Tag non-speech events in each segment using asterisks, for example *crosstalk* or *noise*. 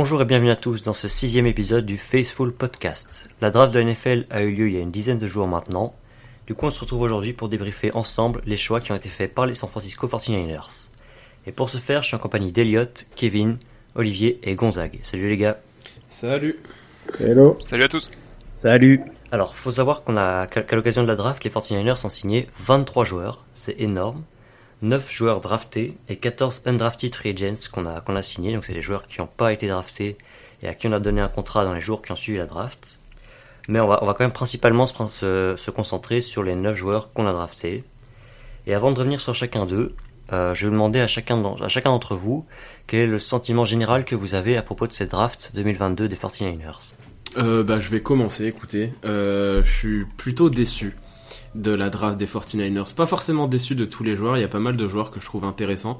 Bonjour et bienvenue à tous dans ce sixième épisode du Faceful Podcast. La draft de la NFL a eu lieu il y a une dizaine de jours maintenant. Du coup, on se retrouve aujourd'hui pour débriefer ensemble les choix qui ont été faits par les San Francisco 49ers. Et pour ce faire, je suis en compagnie d'Eliott, Kevin, Olivier et Gonzague. Salut les gars. Salut. Hello. Salut à tous. Salut. Alors, faut savoir qu'on a qu'à l'occasion de la draft, les 49ers ont signé 23 joueurs. C'est énorme. 9 joueurs draftés et 14 undrafted free agents qu'on a, qu'on a signés. Donc c'est des joueurs qui n'ont pas été draftés et à qui on a donné un contrat dans les jours qui ont suivi la draft. Mais on va, on va quand même principalement se, se, concentrer sur les 9 joueurs qu'on a draftés. Et avant de revenir sur chacun d'eux, euh, je vais demander à chacun, d'entre vous quel est le sentiment général que vous avez à propos de cette draft 2022 des 49ers. Euh, bah, je vais commencer, écoutez. Euh, je suis plutôt déçu de la draft des 49ers. Pas forcément déçu de tous les joueurs, il y a pas mal de joueurs que je trouve intéressants.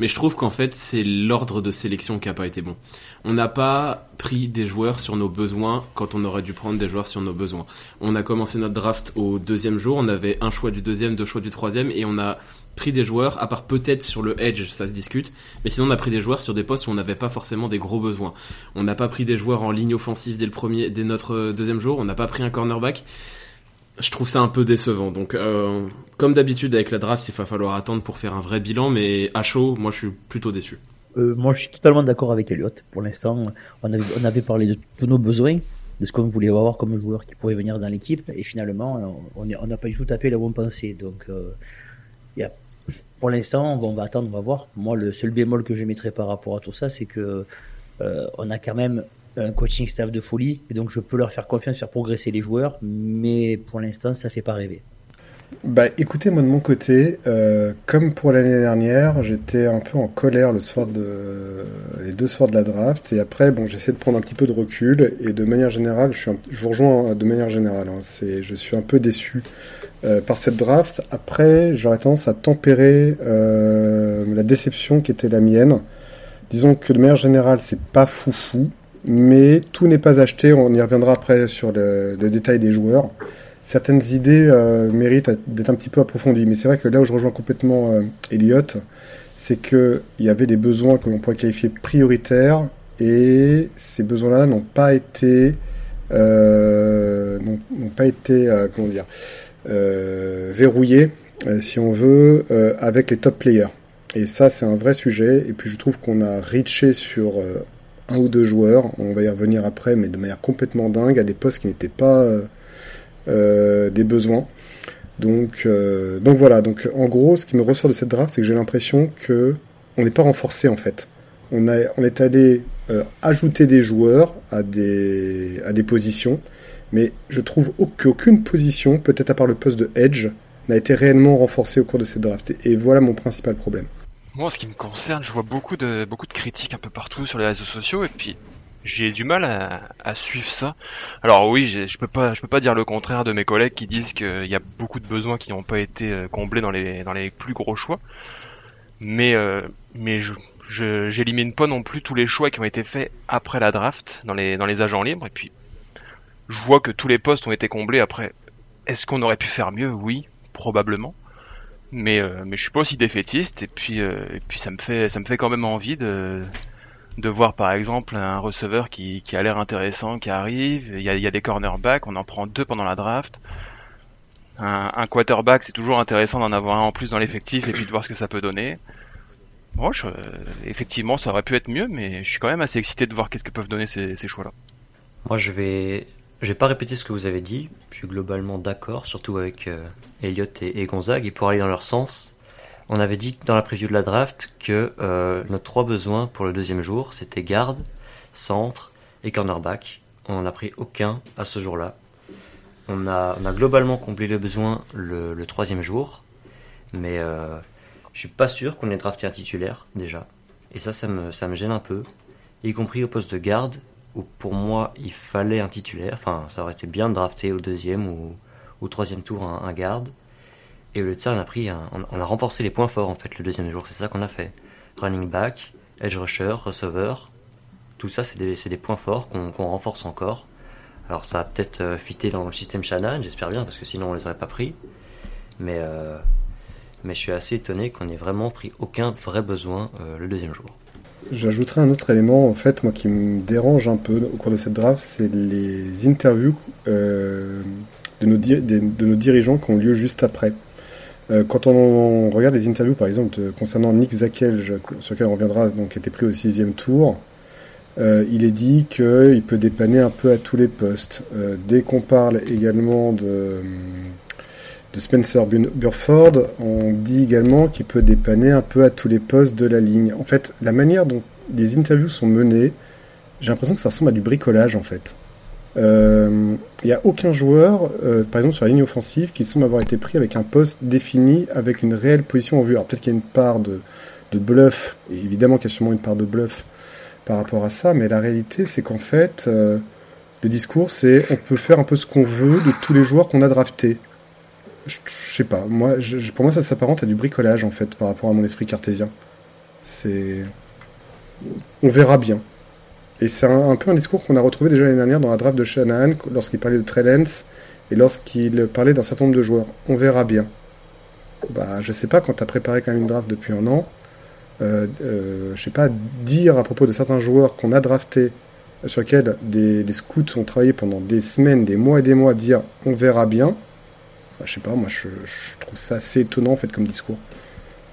Mais je trouve qu'en fait, c'est l'ordre de sélection qui a pas été bon. On n'a pas pris des joueurs sur nos besoins quand on aurait dû prendre des joueurs sur nos besoins. On a commencé notre draft au deuxième jour, on avait un choix du deuxième, deux choix du troisième, et on a pris des joueurs, à part peut-être sur le edge, ça se discute, mais sinon on a pris des joueurs sur des postes où on n'avait pas forcément des gros besoins. On n'a pas pris des joueurs en ligne offensive dès le premier, dès notre deuxième jour, on n'a pas pris un cornerback je trouve ça un peu décevant. Donc, euh, comme d'habitude avec la draft, il va falloir attendre pour faire un vrai bilan, mais à chaud, moi je suis plutôt déçu. Euh, moi je suis totalement d'accord avec Elliot. Pour l'instant, on avait, parlé de tous nos besoins, de ce qu'on voulait avoir comme joueur qui pourrait venir dans l'équipe, et finalement, on n'a pas du tout tapé la bonne pensée. Donc, euh, pour l'instant, on va attendre, on va voir. Moi, le seul bémol que je mettrais par rapport à tout ça, c'est que on a quand même un coaching staff de folie, et donc je peux leur faire confiance, faire progresser les joueurs, mais pour l'instant, ça fait pas rêver. Bah écoutez, moi de mon côté, euh, comme pour l'année dernière, j'étais un peu en colère le soir de les deux soirs de la draft, et après, bon, j'essaie de prendre un petit peu de recul, et de manière générale, je, vous rejoins de manière générale, hein, c'est, je suis un peu déçu euh, par cette draft. Après, j'aurais tendance à tempérer euh, la déception qui était la mienne. Disons que de manière générale, c'est pas foufou mais tout n'est pas acheté. On y reviendra après sur le, détail des joueurs. Certaines idées euh, méritent d'être un petit peu approfondies, mais c'est vrai que là où je rejoins complètement euh, Elliot, c'est qu'il y avait des besoins que l'on pourrait qualifier prioritaires, et ces besoins-là n'ont pas été, euh, n'ont pas été, euh, comment dire, verrouillés, si on veut, avec les top players. Et ça, c'est un vrai sujet. Et puis, je trouve qu'on a reaché sur un ou deux joueurs, on va y revenir après, mais de manière complètement dingue, à des postes qui n'étaient pas euh, euh, des besoins. Donc, euh, donc voilà, donc en gros, ce qui me ressort de cette draft, c'est que j'ai l'impression que on n'est pas renforcé en fait. On, a, on est allé ajouter des joueurs à des, à des positions, mais je trouve qu'aucune position, peut-être à part le poste de Edge, n'a été réellement renforcée au cours de cette draft. Et voilà mon principal problème. Moi, en ce qui me concerne, je vois beaucoup de, beaucoup de critiques un peu partout sur les réseaux sociaux et puis j'ai du mal à, à, suivre ça. Alors oui, je peux pas, je peux pas dire le contraire de mes collègues qui disent qu'il y a beaucoup de besoins qui n'ont pas été euh, comblés dans les, dans les plus gros choix. Mais, euh, mais je, je, j'élimine pas non plus tous les choix qui ont été faits après la draft dans les, dans les agents libres. Et puis, je vois que tous les postes ont été comblés après. Est-ce qu'on aurait pu faire mieux? Oui, probablement mais euh, mais je suis pas aussi défaitiste et puis euh, et puis ça me fait ça me fait quand même envie de de voir par exemple un receveur qui, qui a l'air intéressant qui arrive il y a, il y a des cornerbacks on en prend deux pendant la draft. Un, quarterback c'est toujours intéressant d'en avoir un en plus dans l'effectif et puis de voir ce que ça peut donner. Bon effectivement ça aurait pu être mieux mais je suis quand même assez excité de voir qu'est-ce que peuvent donner ces, ces choix là moi je vais je vais pas répéter ce que vous avez dit, je suis globalement d'accord, surtout avec euh, Elliot et, Gonzague, et pour aller dans leur sens, on avait dit dans la preview de la draft que euh, nos trois besoins pour le deuxième jour, c'était garde, centre et cornerback. On n'en a pris aucun à ce jour-là. On a, globalement comblé le besoin le, troisième jour, mais euh, je suis pas sûr qu'on ait drafté un titulaire déjà. Et ça, ça me gêne un peu, y compris au poste de garde où pour moi il fallait un titulaire, enfin ça aurait été bien de drafter au deuxième ou au troisième tour un, un garde. Et au lieu de ça, on a pris, un, on, a renforcé les points forts en fait le deuxième jour, c'est ça qu'on a fait. Running back, edge rusher, receiver, tout ça c'est des, des, points forts qu'on qu renforce encore. Alors ça a peut-être euh, fité dans le système Shannon, j'espère bien parce que sinon on les aurait pas pris. Mais euh, mais je suis assez étonné qu'on ait vraiment pris aucun vrai besoin euh, le deuxième jour. J'ajouterai un autre élément, en fait, moi qui me dérange un peu au cours de cette draft, c'est les interviews euh, de, nos dirigeants qui ont lieu juste après. Euh, quand on, regarde les interviews, par exemple, concernant Nick Zakel, sur lequel on reviendra, donc qui était pris au sixième tour, euh, il est dit qu'il peut dépanner un peu à tous les postes. Euh, dès qu'on parle également de, de Spencer Burford, on dit également qu'il peut dépanner un peu à tous les postes de la ligne. En fait, la manière dont les interviews sont menées, j'ai l'impression que ça ressemble à du bricolage en fait. Il euh, n'y a aucun joueur, par exemple sur la ligne offensive, qui semble avoir été pris avec un poste défini, avec une réelle position en vue. Alors peut-être qu'il y a une part de, de bluff, et évidemment qu'il y a sûrement une part de bluff par rapport à ça, mais la réalité, c'est qu'en fait, euh, le discours, c'est on peut faire un peu ce qu'on veut de tous les joueurs qu'on a draftés. Je, sais pas, moi, pour moi, ça s'apparente à du bricolage, en fait, par rapport à mon esprit cartésien. C'est. On verra bien. Et c'est un, peu un discours qu'on a retrouvé déjà l'année dernière dans la draft de Shanahan, lorsqu'il parlait de Trellens et lorsqu'il parlait d'un certain nombre de joueurs. On verra bien. Bah, je sais pas, quand tu as préparé quand même une draft depuis un an, euh, euh, je sais pas, dire à propos de certains joueurs qu'on a draftés, sur lesquels des, scouts ont travaillé pendant des semaines, des mois et des mois, dire on verra bien, bah, je sais pas, moi je, trouve ça assez étonnant en fait comme discours.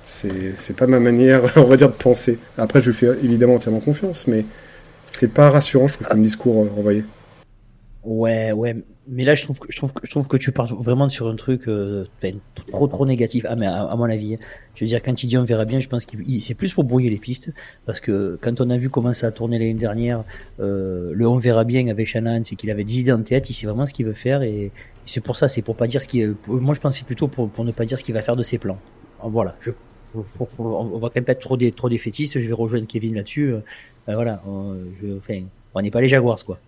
C'est pas ma manière, *laughs* on va dire, de penser. Après, je lui fais évidemment entièrement confiance, mais c'est pas rassurant, je trouve, comme discours euh, envoyé. Ouais, ouais, mais là je trouve que je trouve que je trouve que tu pars vraiment sur un truc euh, trop trop négatif ah mais à, mon avis hein. je veux dire quand il dit on verra bien je pense qu'il c'est plus pour brouiller les pistes parce que quand on a vu comment ça a tourné l'année dernière euh, le on verra bien avec Shannon c'est qu'il avait des idées en tête il sait vraiment ce qu'il veut faire et, c'est pour ça c'est pour pas dire ce qu'il moi je pensais plutôt pour, pour ne pas dire ce qu'il va faire de ses plans. Voilà. Je on va quand même pas être trop des trop défaitistes je vais rejoindre Kevin là-dessus euh, voilà on, je, enfin, on n'est pas les Jaguars quoi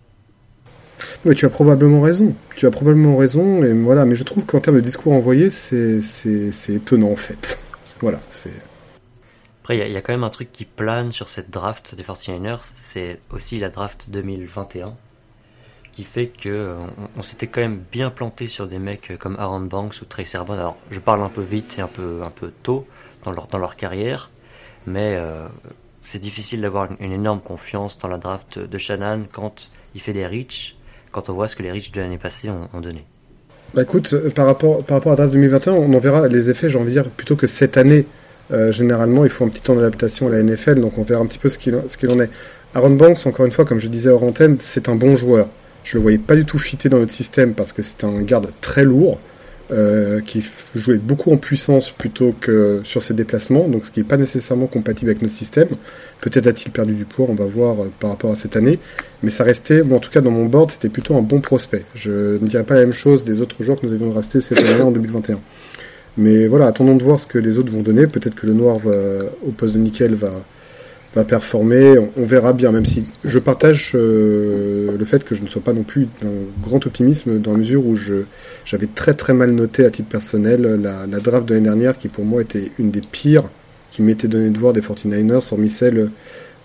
oui, tu as probablement raison. Tu as probablement raison, et voilà. Mais je trouve qu'en termes de discours envoyé, c'est étonnant en fait. Voilà. Après, il y, a quand même un truc qui plane sur cette draft des 49ers, c'est aussi la draft 2021, qui fait que on, s'était quand même bien planté sur des mecs comme Aaron Banks ou Trey Sermon. Alors, je parle un peu vite et un peu, un peu tôt dans leur, dans leur carrière, mais euh, c'est difficile d'avoir une, une, énorme confiance dans la draft de Shannon quand il fait des reach quand on voit ce que les riches de l'année passée ont, donné bah écoute, euh, par rapport, par rapport à draft 2021, on en verra les effets, j'ai envie de dire, plutôt que cette année. Euh, généralement, il faut un petit temps d'adaptation à la NFL, donc on verra un petit peu ce qu'il en est. Aaron Banks, encore une fois, comme je disais hors antenne, c'est un bon joueur. Je le voyais pas du tout fité dans notre système parce que c'est un garde très lourd. Euh, qui jouait beaucoup en puissance plutôt que sur ses déplacements, donc ce qui n'est pas nécessairement compatible avec notre système. Peut-être a-t-il perdu du poids, on va voir euh, par rapport à cette année, mais ça restait, en tout cas dans mon board, c'était plutôt un bon prospect. Je ne dirais pas la même chose des autres joueurs que nous avions restés cette année en 2021. Mais voilà, attendons de voir ce que les autres vont donner. Peut-être que le noir au poste de nickel va, va performer. On, verra bien, même si je partage euh, le fait que je ne sois pas non plus d'un grand optimisme dans la mesure où j'avais très très mal noté à titre personnel la, draft de l'année dernière qui pour moi était une des pires qui m'était donné de voir des 49ers, hormis celle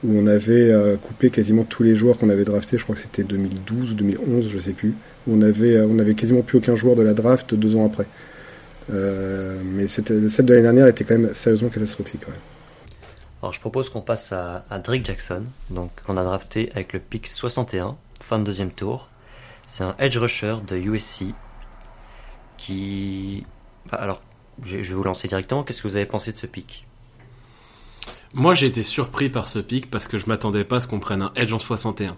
où on avait euh, coupé quasiment tous les joueurs qu'on avait draftés, je crois que c'était 2012 ou 2011, je sais plus, où on avait, euh, on avait quasiment plus aucun joueur de la draft deux ans après. mais celle de l'année dernière était quand même sérieusement catastrophique. Alors je propose qu'on passe à, Drake Jackson, donc qu'on a drafté avec le pick 61, fin de deuxième tour. C'est un edge rusher de USC qui... Bah, alors, je vais vous lancer directement. Qu'est-ce que vous avez pensé de ce pick? Moi j'ai été surpris par ce pick parce que je m'attendais pas à ce qu'on prenne un edge en 61.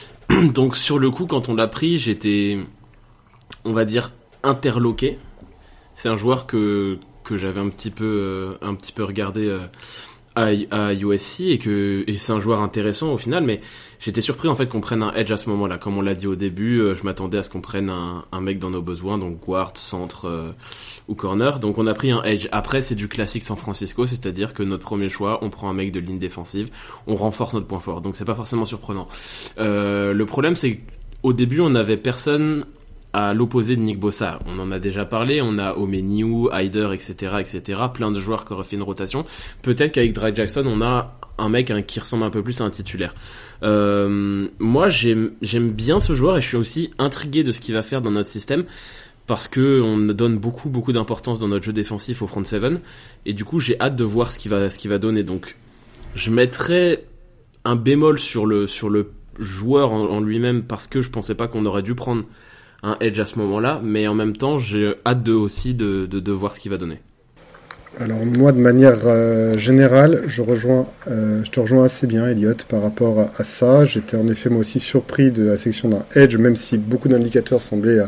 *clears throat* donc sur le coup quand on l'a pris j'étais, on va dire, interloqué. C'est un joueur que, que j'avais un petit peu, euh, un petit peu regardé... Euh, à, USC et que et c'est un joueur intéressant au final mais j'étais surpris en fait qu'on prenne un edge à ce moment-là. Comme on l'a dit au début euh, je m'attendais à ce qu'on prenne un, un, mec dans nos besoins donc guard centre euh, ou corner. Donc on a pris un edge. Après c'est du classique San Francisco c'est-à-dire que notre premier choix on prend un mec de ligne défensive on renforce notre point fort. Donc c'est pas forcément surprenant. Euh, le problème c'est au début on n'avait personne à l'opposé de Nick Bossa. On en a déjà parlé, on a Omeniu, Hyder, etc., etc., plein de joueurs qui auraient fait une rotation. Peut-être qu'avec Drake Jackson, on a un mec hein, qui ressemble un peu plus à un titulaire. Euh, moi, j'aime bien ce joueur et je suis aussi intrigué de ce qu'il va faire dans notre système parce que on donne beaucoup beaucoup d'importance dans notre jeu défensif au front seven et du coup j'ai hâte de voir ce qu'il va va donner. Donc je mettrai un bémol sur le, sur le joueur en, lui-même parce que je pensais pas qu'on aurait dû prendre un edge à ce moment-là, mais en même temps, j'ai hâte de, aussi de, de, voir ce qu'il va donner. Alors moi, de manière euh, générale, je rejoins, euh, je te rejoins assez bien, Elliot, par rapport à, ça. J'étais en effet moi aussi surpris de la section d'un edge, même si beaucoup d'indicateurs semblaient euh,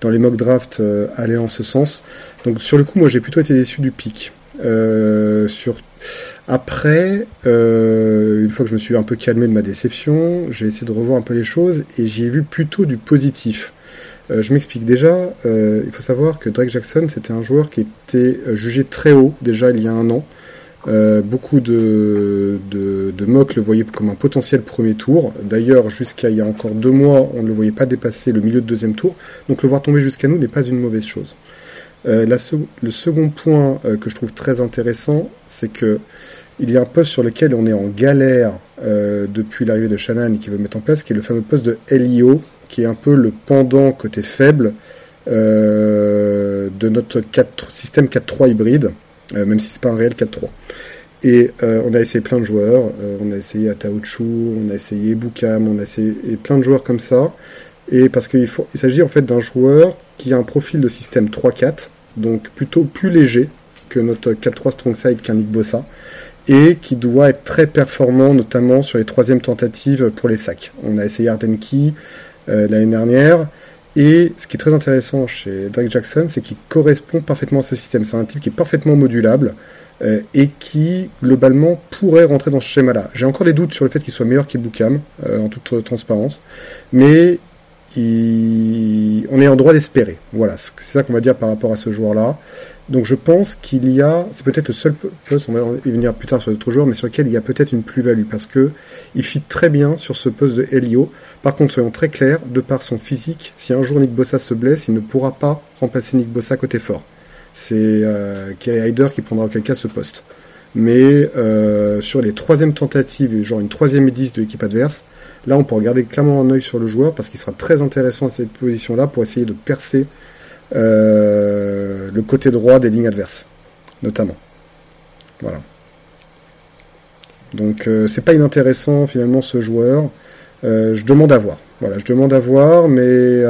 dans les mock drafts aller en ce sens. Donc sur le coup, moi j'ai plutôt été déçu du pic. sur après, une fois que je me suis un peu calmé de ma déception, j'ai essayé de revoir un peu les choses et j'ai vu plutôt du positif. Euh, je m'explique déjà, euh, il faut savoir que Drake Jackson, c'était un joueur qui était euh, jugé très haut déjà il y a un an. beaucoup de, de, le voyaient comme un potentiel premier tour. D'ailleurs, jusqu'à il y a encore deux mois, on ne le voyait pas dépasser le milieu de deuxième tour. Donc le voir tomber jusqu'à nous n'est pas une mauvaise chose. le second point que je trouve très intéressant, c'est que il y a un poste sur lequel on est en galère depuis l'arrivée de Shannon et qui veut mettre en place, qui est le fameux poste de LIO, qui est un peu le pendant côté faible euh, de notre 4, système 4-3 hybride, euh, même si c'est pas un réel 4-3. Et euh, on a essayé plein de joueurs, on a essayé Ataochu, on a essayé Boukam, on a essayé plein de joueurs comme ça. Et parce qu'il il s'agit en fait d'un joueur qui a un profil de système 3-4, donc plutôt plus léger que notre 4-3 strongside qu'un Nick Bossa, et qui doit être très performant, notamment sur les troisièmes tentatives pour les sacs. On a essayé Ardenki, euh, l'année dernière. Et ce qui est très intéressant chez Drake Jackson, c'est qu'il correspond parfaitement à ce système. C'est un type qui est parfaitement modulable euh, et qui, globalement, pourrait rentrer dans ce schéma-là. J'ai encore des doutes sur le fait qu'il soit meilleur qu'Ibukam, euh, en toute transparence. Mais on est en droit d'espérer. Voilà, c'est ça qu'on va dire par rapport à ce joueur-là. Donc je pense qu'il y a, c'est peut-être le seul poste, on va y venir plus tard sur d'autres joueurs, mais sur lequel il y a peut-être une plus-value parce que il fit très bien sur ce poste de Helio. Par contre, soyons très clairs, de par son physique, si un jour Nick Bossa se blesse, il ne pourra pas remplacer Nick Bossa côté fort. C'est euh, Kerry Hyder qui prendra auquel cas ce poste. Mais euh, sur les troisièmes tentatives, genre une troisième et de l'équipe adverse, là on peut regarder clairement un œil sur le joueur parce qu'il sera très intéressant à cette position-là pour essayer de percer euh, le côté droit des lignes adverses, notamment. Voilà. Donc euh, c'est pas inintéressant finalement ce joueur. Euh, je demande à voir. Voilà, je demande à voir, mais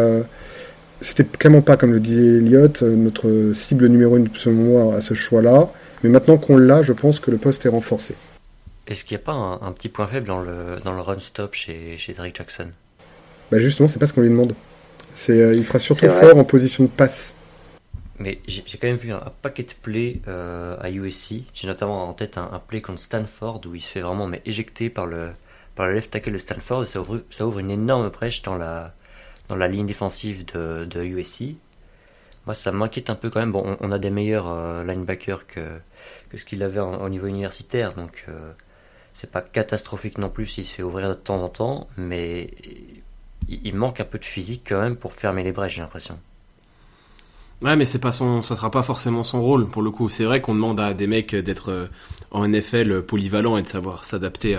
c'était clairement pas, comme le dit Elliot, notre cible numéro une selon moi à ce choix-là. Mais maintenant qu'on l'a, je pense que le poste est renforcé. Est-ce qu'il n'y a pas un, petit point faible dans le, dans le run-stop chez, chez Drake Jackson? Bah justement, c'est pas ce qu'on lui demande. Euh, il sera surtout fort en position de passe. Mais j'ai quand même vu un, paquet de plays euh, à USC. J'ai notamment en tête un, play contre Stanford où il se fait vraiment mais éjecter par le, par le left tackle de Stanford. Et ça ouvre, ça ouvre une énorme brèche dans la, dans la ligne défensive de, de USC. Moi, ça m'inquiète un peu quand même. Bon, on, a des meilleurs euh, linebackers que, que ce qu'il avait au niveau universitaire, donc c'est pas catastrophique non plus s'il se fait ouvrir de temps en temps, mais il manque un peu de physique quand même pour fermer les brèches, j'ai l'impression. Ouais, mais c'est pas son, ça sera pas forcément son rôle pour le coup. C'est vrai qu'on demande à des mecs d'être euh, en NFL polyvalent et de savoir s'adapter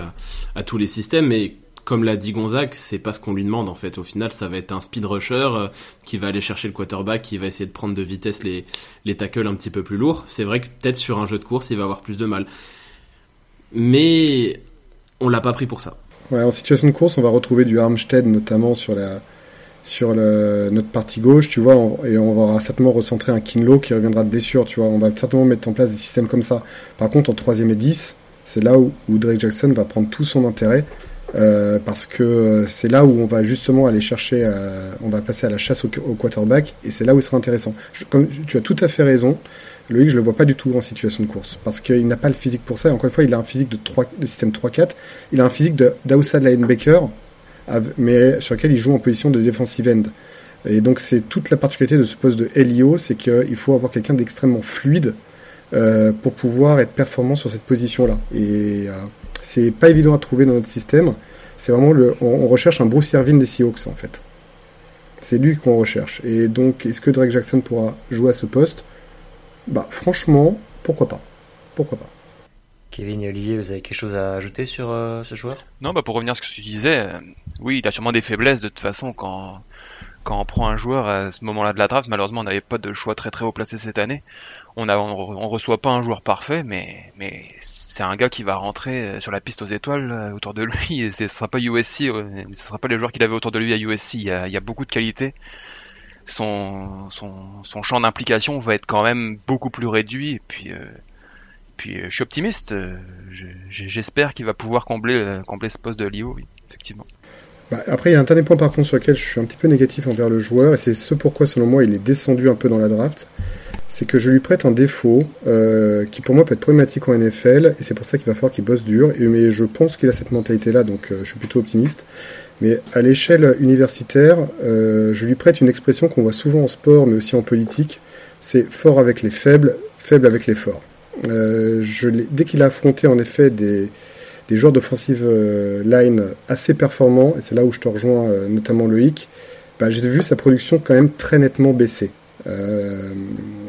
à, tous les systèmes, mais comme l'a dit Gonzague, c'est pas ce qu'on lui demande en fait. Au final, ça va être un speed rusher euh, qui va aller chercher le quarterback, qui va essayer de prendre de vitesse les, les tackles un petit peu plus lourds. C'est vrai que peut-être sur un jeu de course, il va avoir plus de mal. Mais on l'a pas pris pour ça. Ouais, en situation de course, on va retrouver du Armstead notamment sur la sur notre partie gauche, tu vois, et on va certainement recentrer un Kinlo qui reviendra de blessure, tu vois. On va certainement mettre en place des systèmes comme ça. Par contre, en troisième et 10, c'est là où, Drake Jackson va prendre tout son intérêt. Euh, parce que c'est là où on va justement aller chercher, euh, on va passer à la chasse au, quarterback, et c'est là où il sera intéressant. tu as tout à fait raison, Loïc, je le vois pas du tout en situation de course parce qu'il n'a pas le physique pour ça. Et encore une fois, il a un physique de, 3, de système 3-4. Il a un physique d'outside linebacker, mais sur lequel il joue en position de defensive end. Et donc, c'est toute la particularité de ce poste de LIO, c'est qu'il faut avoir quelqu'un d'extrêmement fluide euh, pour pouvoir être performant sur cette position-là. Et c'est pas évident à trouver dans notre système. C'est vraiment le, on, recherche un Bruce Irvin des Seahawks en fait. C'est lui qu'on recherche. Et donc, est-ce que Drake Jackson pourra jouer à ce poste? Bah franchement, pourquoi pas Pourquoi pas Kevin et Olivier, vous avez quelque chose à ajouter sur euh, ce joueur? Non, bah pour revenir à ce que tu disais, euh, oui, il a sûrement des faiblesses de toute façon quand quand on prend un joueur à ce moment-là de la draft, malheureusement, on n'avait pas de choix très très haut placé cette année. On a, on, reçoit pas un joueur parfait, mais mais c'est un gars qui va rentrer euh, sur la piste aux étoiles euh, autour de lui. Et ce sera pas USC, euh, ce sera pas les joueurs qu'il avait autour de lui à USC. Il y a, beaucoup de qualité. Son, son, son champ d'implication va être quand même beaucoup plus réduit. Et puis, puis je suis optimiste. J'espère qu'il va pouvoir combler, combler ce poste de Lio, oui, effectivement. Bah, après, il y a un dernier point par contre sur lequel je suis un petit peu négatif envers le joueur, et c'est ce pourquoi selon moi il est descendu un peu dans la draft. C'est que je lui prête un défaut euh, qui pour moi peut être problématique en NFL, et c'est pour ça qu'il va falloir qu'il bosse dur. Et, mais je pense qu'il a cette mentalité-là, donc euh, je suis plutôt optimiste. Mais à l'échelle universitaire, euh, je lui prête une expression qu'on voit souvent en sport, mais aussi en politique. C'est fort avec les faibles, faible avec les forts. je dès qu'il a affronté en effet des, des joueurs d'offensive euh, line assez performants, et c'est là où je te rejoins euh, notamment Loïc, bah, j'ai vu sa production quand même très nettement baisser. Euh,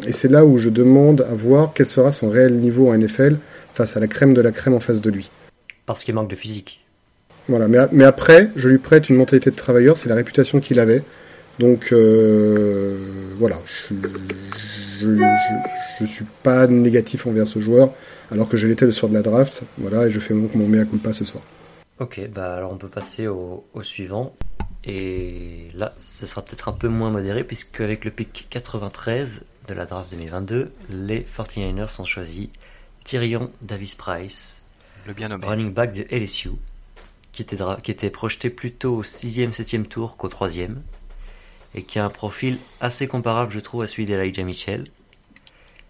et c'est là où je demande à voir quel sera son réel niveau en NFL face à la crème de la crème en face de lui. Parce qu'il manque de physique. Voilà, mais, mais après, je lui prête une mentalité de travailleur, c'est la réputation qu'il avait. Donc voilà, je, je, suis pas négatif envers ce joueur alors que je l'étais le soir de la draft. Voilà, et je fais mon, mon mea culpa ce soir. Ok, bah alors on peut passer au, suivant. Et là, ce sera peut-être un peu moins modéré, puisque avec le pick 93 de la draft 2022, les 49ers ont choisi Tyrion Davis Price, le bien nommé. running back de LSU, qui était, qui était projeté plutôt au 6e, 7e tour qu'au 3e, et qui a un profil assez comparable, je trouve, à celui d'Elijah Mitchell.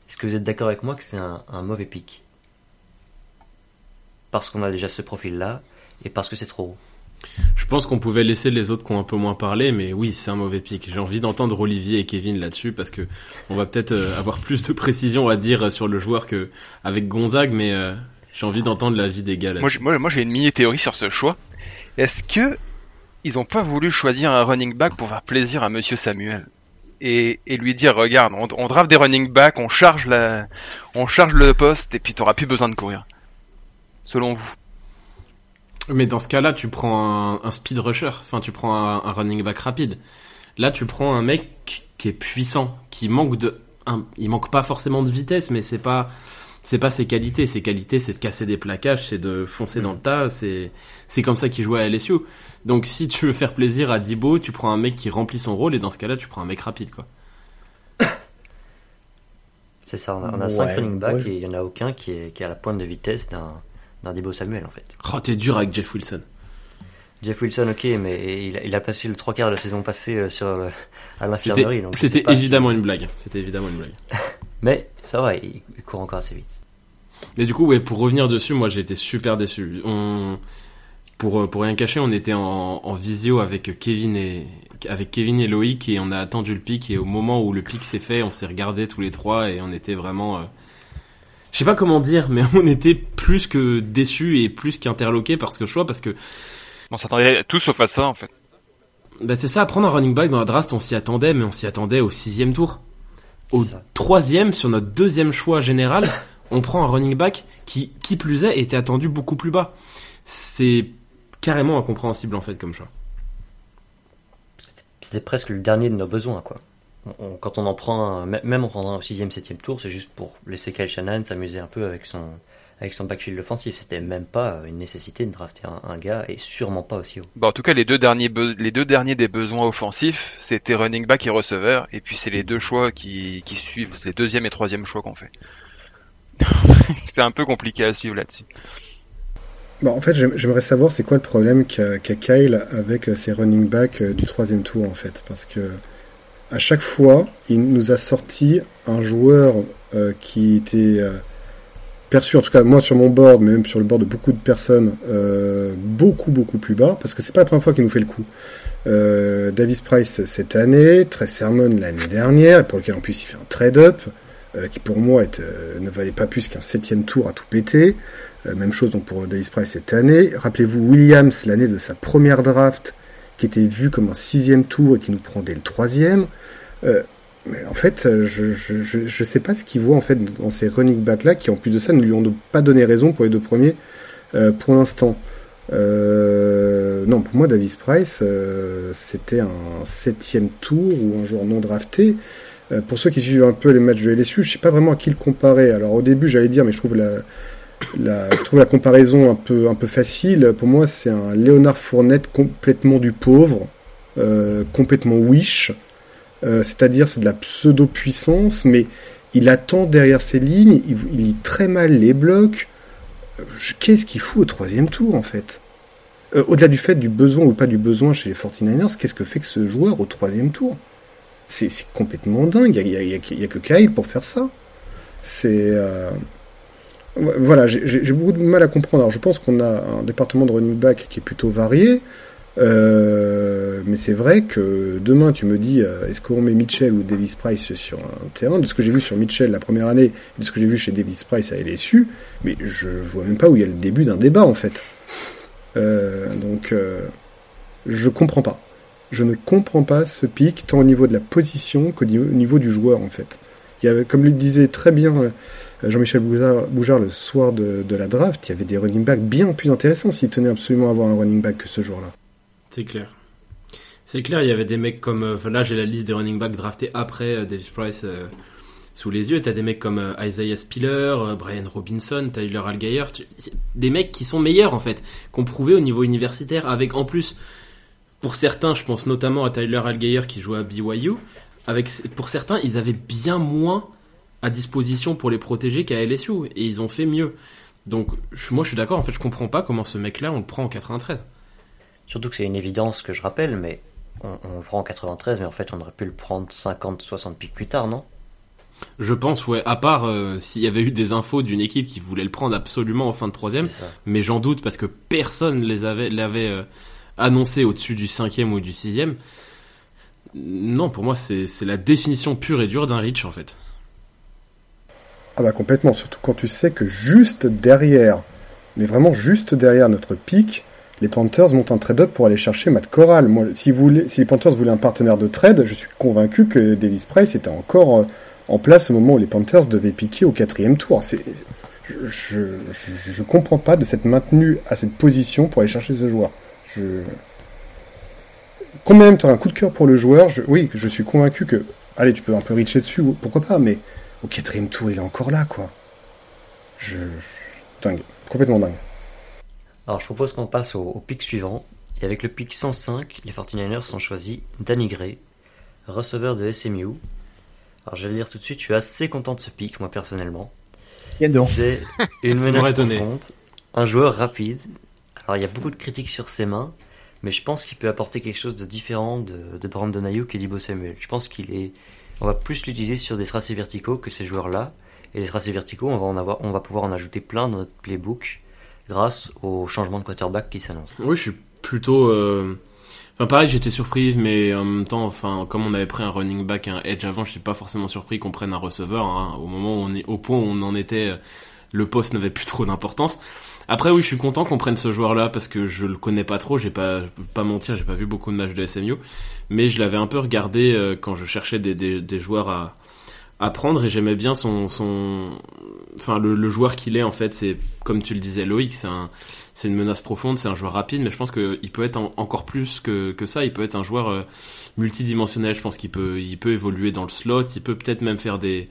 Est-ce que vous êtes d'accord avec moi que c'est un, un mauvais pick? Parce qu'on a déjà ce profil-là et parce que c'est trop haut. Je pense qu'on pouvait laisser les autres qui ont un peu moins parlé, mais oui, c'est un mauvais pic. J'ai envie d'entendre Olivier et Kevin là-dessus parce que on va peut-être euh, avoir plus de précision à dire sur le joueur que avec Gonzague, mais euh, j'ai envie d'entendre l'avis des gars là-dessus. Moi, moi, j'ai une mini théorie sur ce choix. Est-ce que ils ont pas voulu choisir un running back pour faire plaisir à Monsieur Samuel. Et, lui dire regarde, on, on des running backs, on charge on charge le poste et puis t'auras plus besoin de courir. Selon vous. Mais dans ce cas-là, tu prends un, speed rusher, enfin tu prends un, running back rapide. Là, tu prends un mec qui est puissant, qui manque de, il manque pas forcément de vitesse, mais c'est pas, c'est pas ses qualités. Ses qualités, c'est de casser des plaquages, c'est de foncer dans le tas. C'est, c'est comme ça qu'il jouait à LSU. Donc, si tu veux faire plaisir à Dibo, tu prends un mec qui remplit son rôle, et dans ce cas-là, tu prends un mec rapide, quoi. *coughs* C'est ça. On a, 5 running backs et il y en a aucun qui est, qui est à la pointe de vitesse d'un beaux Samuel en fait. Oh, t'es dur avec Jeff Wilson. Jeff Wilson, ok, mais il, a passé le trois quarts de la saison passée euh, sur euh, à l'infirmerie. C'était évidemment une blague. C'était évidemment une blague. *laughs* mais ça va, il, court encore assez vite. Mais du coup, ouais, pour revenir dessus, moi j'ai été super déçu. On, pour, euh, pour rien cacher, on était en, visio avec Kevin et avec Kevin et Loïc et on a attendu le pic et au moment où le pic s'est fait, on s'est regardé tous les trois et on était vraiment je sais pas comment dire, mais on était plus que déçus et plus qu'interloqués par ce choix parce que. On s'attendait tous sauf à ça en fait. Bah c'est ça, prendre un running back dans la draft, on s'y attendait, mais on s'y attendait au sixième tour. Au troisième, sur notre deuxième choix général, on prend un running back qui, qui plus est, était attendu beaucoup plus bas. C'est carrément incompréhensible en fait comme choix. C'était presque le dernier de nos besoins quoi quand on en prend un, même en prenant un 6ème, 7ème tour, c'est juste pour laisser Kyle Shannon s'amuser un peu avec son, avec son backfield offensif. C'était même pas une nécessité de drafter un, gars et sûrement pas aussi haut. Bah, en tout cas, les deux derniers, les deux derniers des besoins offensifs, c'était running back et receveur. Et puis c'est les deux choix qui, qui suivent, c'est les deuxième et troisième choix qu'on fait. *laughs* c'est un peu compliqué à suivre là-dessus. Bah, en fait, j'aimerais savoir c'est quoi le problème qu'a Kyle avec ses running backs euh, du troisième tour en fait, parce que à chaque fois, il nous a sorti un joueur euh, qui était euh, perçu, en tout cas moi sur mon board, mais même sur le board de beaucoup de personnes, euh, beaucoup beaucoup plus bas, parce que c'est pas la première fois qu'il nous fait le coup. Davis Price cette année, Trey Sermon l'année dernière, pour lequel en plus il fait un trade-up, qui pour moi ne valait pas plus qu'un septième tour à tout péter. même chose donc pour Davis Price cette année. Rappelez-vous Williams l'année de sa première draft, qui était vu comme un sixième tour et qui nous prend dès le troisième. Mais en fait, euh, je, je, je, sais pas ce qu'il voit en fait dans ces running backs là, qui en plus de ça ne lui ont pas donné raison pour les deux premiers euh, pour l'instant. Euh, non, pour moi, Davis Price, euh, c'était un septième tour ou un joueur non drafté. Euh, pour ceux qui suivent un peu les matchs de LSU, je sais pas vraiment à qui le comparer. Alors au début, j'allais dire, mais je trouve la, la, je trouve la comparaison un peu, un peu facile. Pour moi, c'est un Léonard Fournette complètement du pauvre, euh, complètement wish. Euh, c'est-à-dire, c'est de la pseudo-puissance, mais il attend derrière ses lignes, il, lit très mal les blocs. Euh, Qu'est-ce qu'il fout au troisième tour, en fait? Euh, Au-delà du fait du besoin ou pas du besoin chez les 49ers, qu'est-ce que fait que ce joueur au troisième tour? C'est complètement dingue. Il n'y a, y a- que Kyle pour faire ça. C'est. Voilà, j'ai j'ai beaucoup de mal à comprendre. Alors, je pense qu'on a un département de running back qui est plutôt varié. Euh, mais c'est vrai que demain, tu me dis, euh, est-ce qu'on met Mitchell ou Davis Price sur un terrain De ce que j'ai vu sur Mitchell la première année, de ce que j'ai vu chez Davis Price à LSU, mais je vois même pas où il y a le début d'un débat en fait. Euh, donc, euh, je comprends pas. Je ne comprends pas ce pic, tant au niveau de la position qu'au niveau, au niveau du joueur en fait. Il y avait, comme le disait très bien Jean-Michel Boujard, le soir de, de la draft, il y avait des running backs bien plus intéressants s'il tenait absolument à avoir un running back que ce jour-là. C'est clair. C'est clair, il y avait des mecs comme. euh, là, j'ai la liste des running backs draftés après euh, Davis Price euh, sous les yeux. T'as des mecs comme Isaiah Spiller, Brian Robinson, Tyler Algier. tu- Des mecs qui sont meilleurs, en fait, qu'on prouvé au niveau universitaire, avec en plus, pour certains, je pense notamment à Tyler Algier qui jouait à BYU. Avec, pour certains, ils avaient bien moins à disposition pour les protéger qu'à LSU. Et ils ont fait mieux. Donc, moi, je suis d'accord. En fait, je comprends pas comment ce mec-là, on le prend en 93. Surtout que c'est une évidence que je rappelle, mais on, on le prend en 93, mais en fait on aurait pu le prendre 50, 60 pics plus tard, non? Je pense, ouais, à part euh, s'il y avait eu des infos d'une équipe qui voulait le prendre absolument en fin de troisième, mais j'en doute parce que personne les avait l'avait euh, annoncé au-dessus du cinquième ou du sixième. Non, pour moi, c'est c'est la définition pure et dure d'un reach en fait. Ah bah complètement, surtout quand tu sais que juste derrière, mais vraiment juste derrière notre pic, les Panthers montent un trade-up pour aller chercher Matt Corral. Moi, si, vous si les Panthers voulaient un partenaire de trade, je suis convaincu que Davis Price était encore euh, en place au moment où les Panthers devaient piquer au quatrième tour. Je, je comprends pas de s'être maintenu à cette position pour aller chercher ce joueur. Je... Même, tu as un coup de cœur pour le joueur, je, oui, je suis convaincu que, allez, tu peux un peu reacher dessus, pourquoi pas, mais au quatrième tour, il est encore là, quoi. Je- Dingue. Complètement dingue. Alors je propose qu'on passe au, au pic suivant. Et avec le pic 105, les 49ers ont choisi Danny Gray, receveur de SMU. Alors je vais le dire tout de suite, je suis assez content de ce pic, moi personnellement. C'est *laughs* une menace profonde, un joueur rapide. Alors il y a beaucoup de critiques sur ses mains, mais je pense qu'il peut apporter quelque chose de différent de, de Brandon Ayuk et d'Ibo Samuel. Je pense qu'il est, on va plus l'utiliser sur des tracés verticaux que ces joueurs-là. Et les tracés verticaux, on va en avoir, on va pouvoir en ajouter plein dans notre playbook grâce au changement de quarterback qui s'annonce. Oui, je suis plutôt. euh, Enfin, pareil, j'étais surpris, mais en même temps, enfin, comme on avait pris un running back, un edge avant, je suis pas forcément surpris qu'on prenne un receveur. hein. Au moment où on est, au point où on en était, euh, le poste n'avait plus trop d'importance. Après, oui, je suis content qu'on prenne ce joueur-là parce que je le connais pas trop. J'ai pas, pas mentir, j'ai pas vu beaucoup de matchs de SMU, mais je l'avais un peu regardé euh, quand je cherchais des, des joueurs à, à prendre et j'aimais bien son, son, enfin, le, joueur qu'il est en fait. C'est comme tu le disais, Loïc, c'est un c'est une menace profonde, c'est un joueur rapide, mais je pense qu'il peut être en- encore plus que, que ça. Il peut être un joueur euh, multidimensionnel. Je pense qu'il peut, il peut évoluer dans le slot. Il peut peut-être même faire des,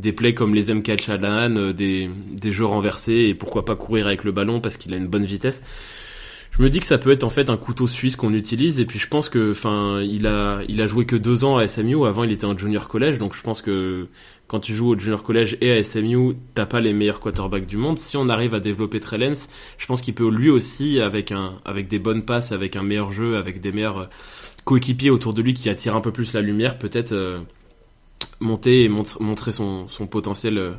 des plays comme les MK Chalan, euh, des, des jeux renversés et pourquoi pas courir avec le ballon parce qu'il a une bonne vitesse. Je me dis que ça peut être en fait un couteau suisse qu'on utilise et puis je pense que enfin il a il a joué que deux ans à SMU avant il était en junior collège donc je pense que quand tu joues au junior collège et à SMU t'as pas les meilleurs quarterbacks du monde si on arrive à développer Trellens je pense qu'il peut lui aussi avec un avec des bonnes passes avec un meilleur jeu avec des meilleurs euh, coéquipiers autour de lui qui attirent un peu plus la lumière peut-être euh, monter et montre- montrer son, son potentiel euh,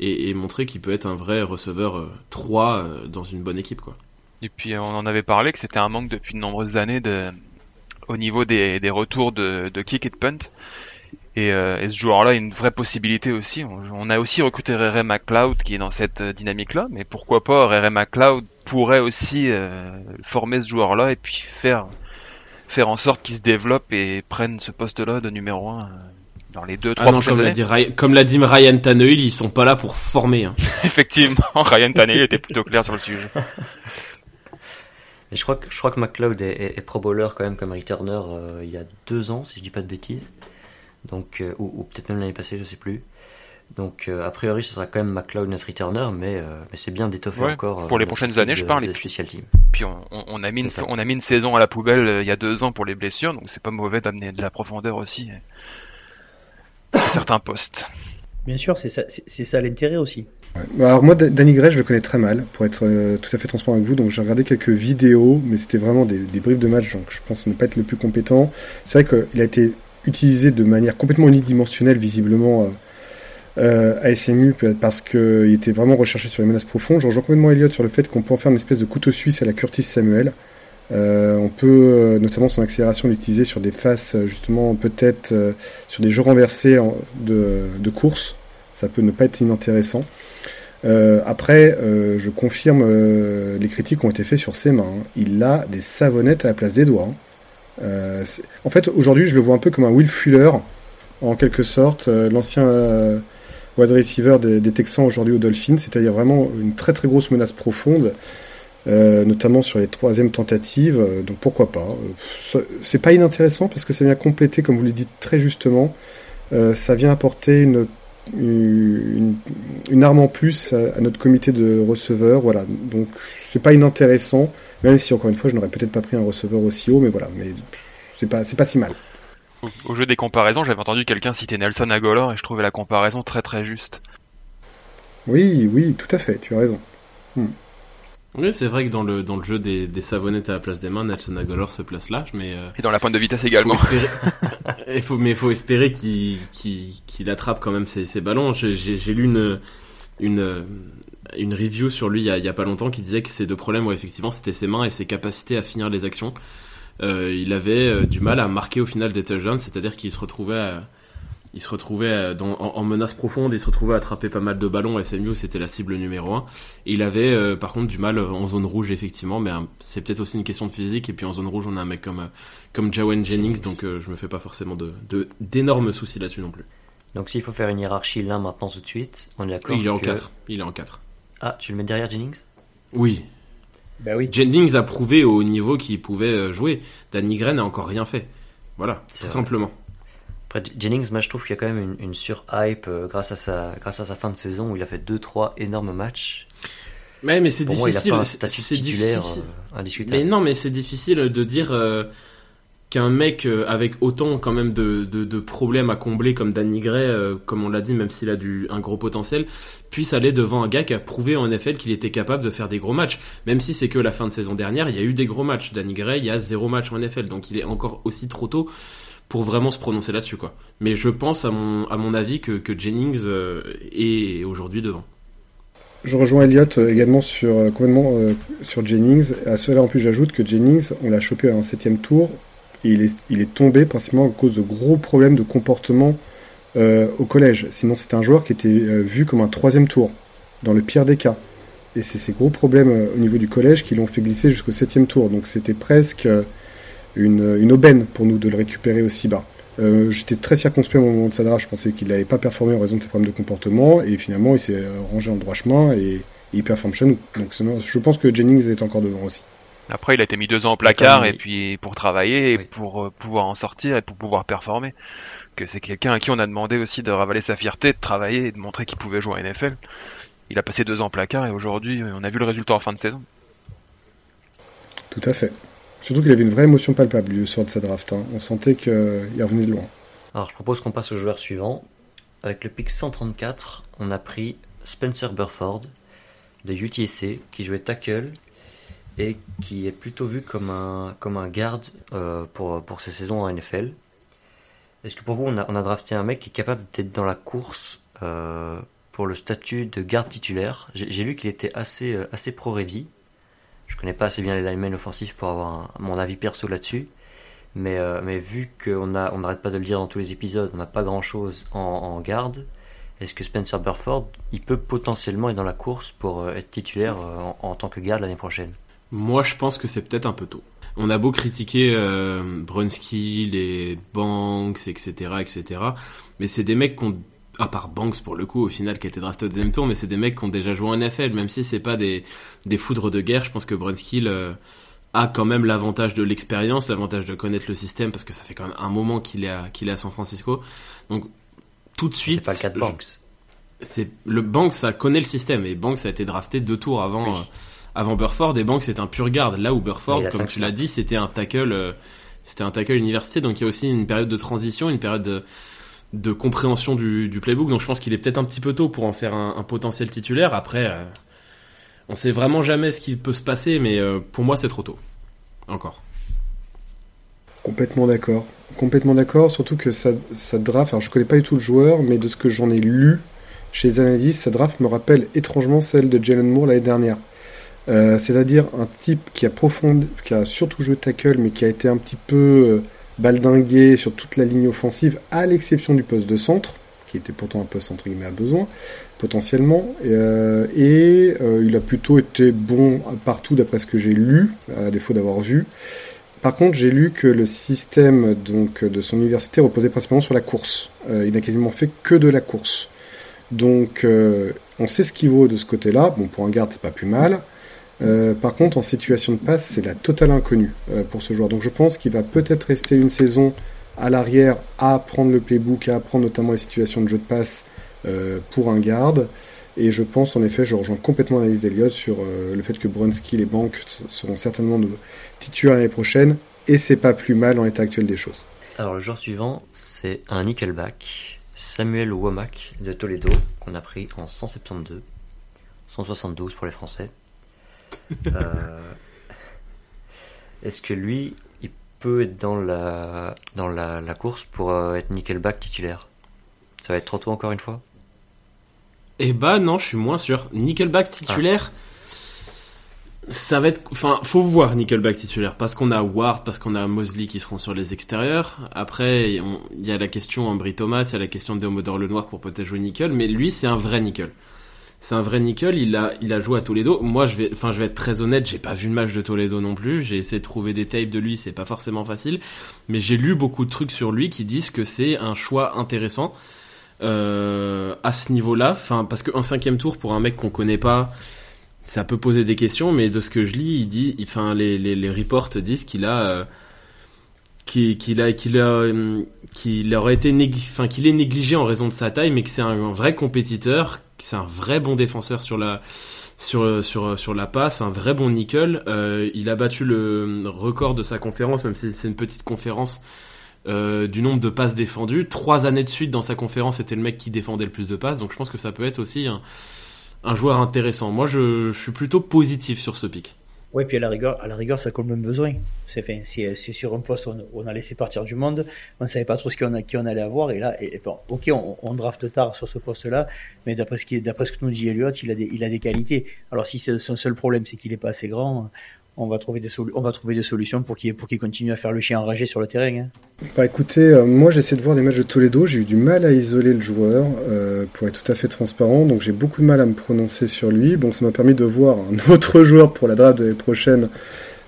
et, montrer qu'il peut être un vrai receveur euh, 3 euh, dans une bonne équipe quoi. Et puis on en avait parlé que c'était un manque depuis de nombreuses années de, au niveau des, des retours de, de kick et de punt. Et, euh, et ce joueur-là a une vraie possibilité aussi. On, on a aussi recruté Rere McLeod qui est dans cette euh, dynamique-là, mais pourquoi pas Rere McLeod pourrait aussi euh, former ce joueur-là et puis faire faire en sorte qu'il se développe et prenne ce poste-là de numéro 1 dans les deux Ah trois non, prochaines comme l'a années. dit, Ryan- comme l'a dit Ryan Tannehill, ils sont pas là pour former. hein. *laughs* Effectivement, Ryan Tannehill était plutôt clair sur le sujet. *laughs* Je crois que, je crois que McLeod est, est, est pro bowler quand même comme returner euh, il y a deux ans, si je dis pas de bêtises. Donc, euh, ou, ou peut-être même l'année passée, je sais plus. Donc, euh, a priori, ce sera quand même McLeod notre returner, mais, euh, mais c'est bien d'étoffer Ouais, encore. pour les prochaines années, je parle, et puis- team. Puis on, on- on a mis une, on a mis une saison à la poubelle euh, il y a deux ans pour les blessures, donc c'est pas mauvais d'amener de la profondeur aussi à certains postes. Bien sûr, c'est ça, ça l'intérêt aussi. Alors moi, Da- Danny Gray, je le connais très mal, pour être euh, tout à fait transparent avec vous. Donc j'ai regardé quelques vidéos, mais c'était vraiment des, des briefs de match, donc je pense ne pas être le plus compétent. C'est vrai qu'il a été utilisé de manière complètement unidimensionnelle, visiblement, euh, euh, à SMU, parce qu'il était vraiment recherché sur les menaces profondes. Je rejoins complètement Elliott sur le fait qu'on peut en faire une espèce de couteau suisse à la Curtis Samuel. On peut, notamment son accélération, l'utiliser sur des faces, justement, peut-être sur des jeux renversés en- de, de course. Ça peut ne pas être inintéressant. Euh, après, euh, je confirme euh, les critiques qui ont été faites sur ses mains. Il a des savonnettes à la place des doigts. en fait, aujourd'hui, je le vois un peu comme un Will Fuller, en quelque sorte, l'ancien wide receiver des, Texans aujourd'hui aux Dolphins, c'est-à-dire vraiment une très très grosse menace profonde, notamment sur les troisièmes tentatives. donc pourquoi pas C'est pas inintéressant parce que ça vient compléter, comme vous le dites très justement, ça vient apporter une une, une arme en plus à, à notre comité de receveurs. Voilà, donc c'est pas inintéressant, même si encore une fois je n'aurais peut-être pas pris un receveur aussi haut, mais voilà, mais c'est pas c'est pas si mal. Au, au jeu des comparaisons, j'avais entendu quelqu'un citer Nelson Aguilar et je trouvais la comparaison très très juste. Oui, oui, tout à fait, tu as raison. Oui, c'est vrai que dans le, dans le jeu des, des savonnettes à la place des mains, Nelson Aguilar se place là, mais euh, Et dans la pointe de vitesse faut également. espérer, *laughs* il faut, mais il faut espérer qu'il qu'il qu'il attrape quand même ses, ses ballons. J'ai- J'ai j'ai lu une, une, une review sur lui il y, a, il y a pas longtemps qui disait que ses deux problèmes, ouais, effectivement, c'était ses mains et ses capacités à finir les actions. Euh, il avait euh, du mal à marquer au final des touchdowns, c'est-à-dire qu'il se retrouvait à- il se retrouvait euh, dans, en, en menace profonde, il se retrouvait à attraper pas mal de ballons. SMU, c'était la cible numéro un. Et il avait euh, par contre du mal euh, en zone rouge, effectivement, mais euh, c'est peut-être aussi une question de physique. Et puis en zone rouge, on a un mec comme, euh, comme Jawan Jennings, donc euh, je me fais pas forcément de de- d'énormes soucis là-dessus non plus. Donc s'il faut faire une hiérarchie là maintenant tout de suite, on est d'accord il est en que- 4. Il est en 4. Ah, tu le mets derrière Jennings? Oui. Bah oui. Jennings a prouvé au niveau qu'il pouvait jouer. Danny Gray n'a encore rien fait. Voilà, C'est tout vrai. simplement. Après, Jennings, moi je trouve qu'il y a quand même une, une sur-hype euh, grâce, à sa, grâce à sa fin de saison où il a fait 2-3 énormes matchs. Ouais, mais c'est difficile. c'est- difficile. euh, indiscutable. Mais non, mais c'est difficile de dire euh, qu'un mec euh, avec autant quand même de, de, de problèmes à combler comme Danny Gray, euh, comme on l'a dit, même s'il a du, un gros potentiel, puisse aller devant un gars qui a prouvé en NFL qu'il était capable de faire des gros matchs. Même si c'est que la fin de saison dernière, il y a eu des gros matchs. Danny Gray, il y a zéro match en NFL, donc il est encore aussi trop tôt pour vraiment se prononcer là-dessus, quoi. Mais je pense, à mon, à mon avis, que, que Jennings euh, est aujourd'hui devant. Je rejoins Elliott euh, également sur euh, complètement sur Jennings. À cela en plus, j'ajoute que Jennings, on l'a chopé à un septième tour il est, il est tombé principalement à cause de gros problèmes de comportement au collège. Sinon, c'est un joueur qui était vu comme un troisième tour dans le pire des cas. Et c'est ces gros problèmes au niveau du collège qui l'ont fait glisser jusqu'au septième tour. Donc c'était presque une, une aubaine pour nous de le récupérer aussi bas. Euh, J'étais très circonspect au moment de sa draft. Je pensais qu'il n'avait pas performé en raison de ses problèmes de comportement. Et finalement, il s'est rangé en droit chemin et, et il performe chez nous. Donc je pense que Jennings est encore devant aussi. Après, il a été mis deux ans au placard et puis pour travailler et Oui. pour euh, pouvoir en sortir et pour pouvoir performer. Que c'est quelqu'un à qui on a demandé aussi de ravaler sa fierté, de travailler et de montrer qu'il pouvait jouer à NFL. Il a passé deux ans au placard et aujourd'hui, on a vu le résultat en fin de saison. Tout à fait. Surtout qu'il avait une vraie émotion palpable le soir de sa draft. hein. On sentait qu'il revenait de loin. Alors je propose qu'on passe au joueur suivant. Avec le pick 134, on a pris Spencer Burford de UTSC qui jouait tackle et qui est plutôt vu comme un, comme un garde euh, pour, pour ses saisons en NFL. Est-ce que pour vous, on a, drafté un mec qui est capable d'être dans la course euh, pour le statut de garde titulaire? J'ai lu qu'il était assez, euh, assez pro-ready. Je connais pas assez bien les linemen offensifs pour avoir mon avis perso là-dessus. Mais, euh, mais vu qu'on a, on n'arrête pas de le dire dans tous les épisodes, on n'a pas grand chose en, garde. Est-ce que Spencer Burford, il peut potentiellement être dans la course pour euh, être titulaire euh, en, tant que garde l'année prochaine? Moi, je pense que c'est peut-être un peu tôt. On a beau critiquer euh, Brunski, les Banks, etc., etc., mais c'est des mecs qu'on, à part Banks pour le coup, au final, qui a été drafté au deuxième tour, mais c'est des mecs qui ont déjà joué en NFL, même si c'est pas des, des foudres de guerre. Je pense que Brunskill euh, a quand même l'avantage de l'expérience, l'avantage de connaître le système parce que ça fait quand même un moment qu'il est à, qu'il est à San Francisco. Donc tout de suite. C'est pas le cas de Banks. C'est le Banks, ça connaît le système et Banks a été drafté deux tours avant Oui. euh, avant Burford et Banks c'est un pur garde. Là où Burford, comme tu l'as dit, c'était un tackle, euh, c'était un tackle université. Donc il y a aussi une période de transition, une période de, de compréhension du, playbook. Donc je pense qu'il est peut-être un petit peu tôt pour en faire un, potentiel titulaire. Après, euh, on sait vraiment jamais ce qui peut se passer, mais euh, pour moi c'est trop tôt. Encore. Complètement d'accord. Complètement d'accord, surtout que sa draft, alors je connais pas du tout le joueur, mais de ce que j'en ai lu chez les analystes, sa draft me rappelle étrangement celle de Jalen Moore l'année dernière. Euh, C'est-à-dire un type qui a profondi, qui a surtout joué tackle, mais qui a été un petit peu baldingué sur toute la ligne offensive, à l'exception du poste de centre, qui était pourtant un poste entre guillemets à besoin, potentiellement. Et, euh, et, euh, il a plutôt été bon partout d'après ce que j'ai lu, à défaut d'avoir vu. Par contre, j'ai lu que le système donc de son université reposait principalement sur la course. Euh, il n'a quasiment fait que de la course. Donc, on sait ce qu'il vaut de ce côté-là. Bon, pour un garde, c'est pas plus mal. Euh, par contre, en situation de passe, c'est la totale inconnue euh, pour ce joueur. Donc, je pense qu'il va peut-être rester une saison à l'arrière à apprendre le playbook, à apprendre notamment les situations de jeu de passe euh, pour un garde. Et je pense en effet, je rejoins complètement l'analyse d'Eliott sur euh, le fait que Brunskill et Bank seront certainement de titulaires l'année prochaine. Et c'est pas plus mal en l'état actuel des choses. Alors le joueur suivant, c'est un Nickelback, Samuel Womack de Toledo, qu'on a pris en 172, 172 pour les Français. Euh, Est-ce que lui, il peut être dans la, dans la, course pour euh, être Nickelback titulaire? Ça va être trop tôt encore une fois? Eh bah non, je suis moins sûr. Nickelback titulaire, ça va être... Enfin, faut voir Nickelback titulaire, parce qu'on a Ward, parce qu'on a Mosley qui seront sur les extérieurs. Après, il y a la question Ambry Thomas, il y a la question de Deomodore Lenoir pour peut-être jouer Nickel, mais lui, c'est un vrai Nickel. C'est un vrai Nickel, il a, il a joué à Toledo. Moi, je vais, enfin, je vais être très honnête, j'ai pas vu le match de Toledo non plus. J'ai essayé de trouver des tapes de lui, c'est pas forcément facile. Mais j'ai lu beaucoup de trucs sur lui qui disent que c'est un choix intéressant euh, à ce niveau-là. Enfin, parce qu'un cinquième tour pour un mec qu'on connaît pas, ça peut poser des questions. Mais de ce que je lis, il dit, enfin, les, les, les reports disent qu'il a, euh, qu'il a, qu'il a, hum, qu'il aurait été, enfin, qu'il est négligé en raison de sa taille, mais que c'est un, vrai compétiteur, c'est un vrai bon défenseur sur la. Sur, sur, sur la passe, un vrai bon nickel. Euh, il a battu le record de sa conférence, même si c'est une petite conférence euh, du nombre de passes défendues. Trois années de suite dans sa conférence, c'était le mec qui défendait le plus de passes. Donc je pense que ça peut être aussi un, un joueur intéressant. Moi, je, je suis plutôt positif sur ce pic. Ouais, puis à la rigueur, à la rigueur, ça colle même besoin. C'est, enfin, sur un poste où on, on a laissé partir du monde, on savait pas trop ce qu'on a, qui on allait avoir, et là, et, bon, ok, on, on draft tard sur ce poste-là, mais d'après ce qui, ce que nous dit Elliott, il a des, il a des qualités. Alors si son seul problème, c'est qu'il est pas assez grand, on va trouver des solutions pour qu'il, pour qu'il continue à faire le chien enragé sur le terrain. Hein. Bah écoutez, euh, moi j'essaie de voir des matchs de Toledo, j'ai eu du mal à isoler le joueur, euh, pour être tout à fait transparent, donc j'ai beaucoup de mal à me prononcer sur lui. Bon, ça m'a permis de voir un *laughs* autre joueur pour la draft de l'année prochaine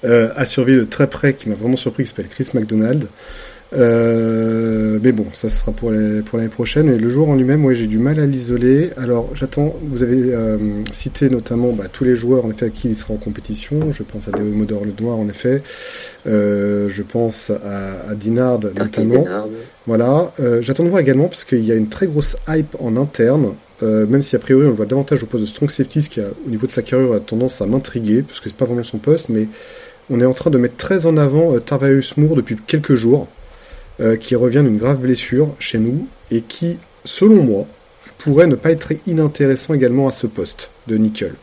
euh, à surveiller de très près, qui m'a vraiment surpris, qui s'appelle Chris McDonald. Euh, mais bon, ça sera pour l'année prochaine. Mais le joueur en lui-même, ouais, j'ai du mal à l'isoler. Alors, j'attends. Vous avez euh, cité notamment bah, tous les joueurs en effet à qui il sera en compétition. Je pense à Deomodore Le Noir en effet. Euh, je pense à, à Dinard notamment. Voilà. Euh, J'attends de voir également parce qu'il y a une très grosse hype en interne. Euh, même si a priori on le voit davantage au poste de strong safety, ce qui a, au niveau de sa carrière a tendance à m'intriguer parce que c'est pas vraiment son poste, mais on est en train de mettre très en avant euh, Tarvarius Moore depuis quelques jours, euh, qui revient d'une grave blessure chez nous et qui, selon moi, pourrait ne pas être inintéressant également à ce poste de nickel.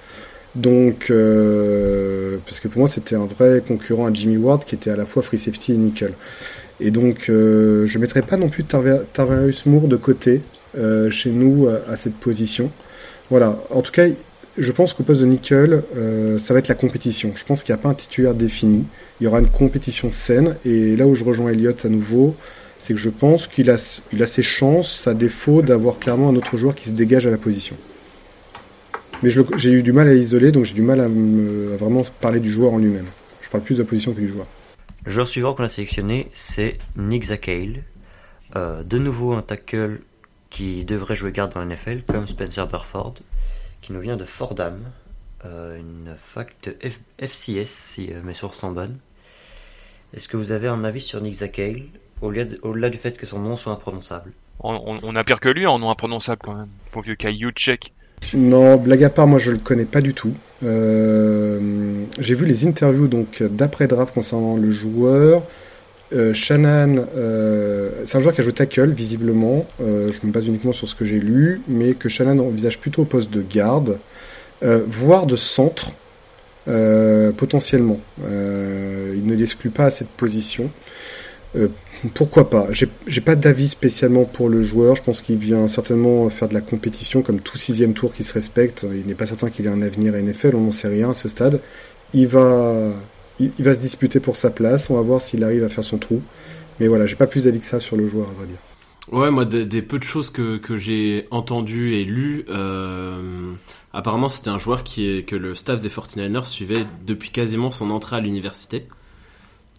Donc, euh, parce que pour moi c'était un vrai concurrent à Jimmy Ward qui était à la fois free safety et nickel. Et donc, euh, je ne mettrai pas non plus Tarva- Tarvarius Moore de côté chez nous à cette position. Voilà. En tout cas, je pense qu'au poste de nickel, euh, ça va être la compétition. Je pense qu'il n'y a pas un titulaire défini. Il y aura une compétition saine. Et là où je rejoins Elliott à nouveau, c'est que je pense qu'il a, ses chances, à défaut d'avoir clairement un autre joueur qui se dégage à la position. Mais j'ai eu du mal à isoler, donc j'ai du mal à, me- à vraiment parler du joueur en lui-même. Je parle plus de la position que du joueur. Le joueur suivant qu'on a sélectionné, c'est Nick Zakale. Euh, de nouveau un tackle qui devrait jouer garde dans la comme Spencer Burford, qui nous vient de Fordham, euh, une fac de F- FCS, si euh, mes sources sont bonnes. Est-ce que vous avez un avis sur Nick Zakale, au-delà du fait que son nom soit imprononçable? On, on, a pire que lui en nom imprononçable quand même. Pour vieux Check. Non, blague à part, moi je le connais pas du tout. Euh, j'ai vu les interviews donc d'après draft concernant le joueur. Euh, Shannon, euh, c'est un joueur qui a joué tackle visiblement. je me base uniquement sur ce que j'ai lu, mais que Shannon envisage plutôt au poste de garde, voire de centre potentiellement. il ne l'exclut pas à cette position. Pourquoi pas? J'ai pas d'avis spécialement pour le joueur. Je pense qu'il vient certainement faire de la compétition comme tout sixième tour qui se respecte. Il n'est pas certain qu'il ait un avenir à NFL, on n'en sait rien à ce stade. Il va, il, va se disputer pour sa place. On va voir s'il arrive à faire son trou. Mais voilà, j'ai pas plus d'avis que ça sur le joueur, à vrai dire. Ouais, moi, des, peu de choses que, que j'ai entendues et lues, euh, apparemment c'était un joueur qui est, que le staff des 49ers suivait depuis quasiment son entrée à l'université.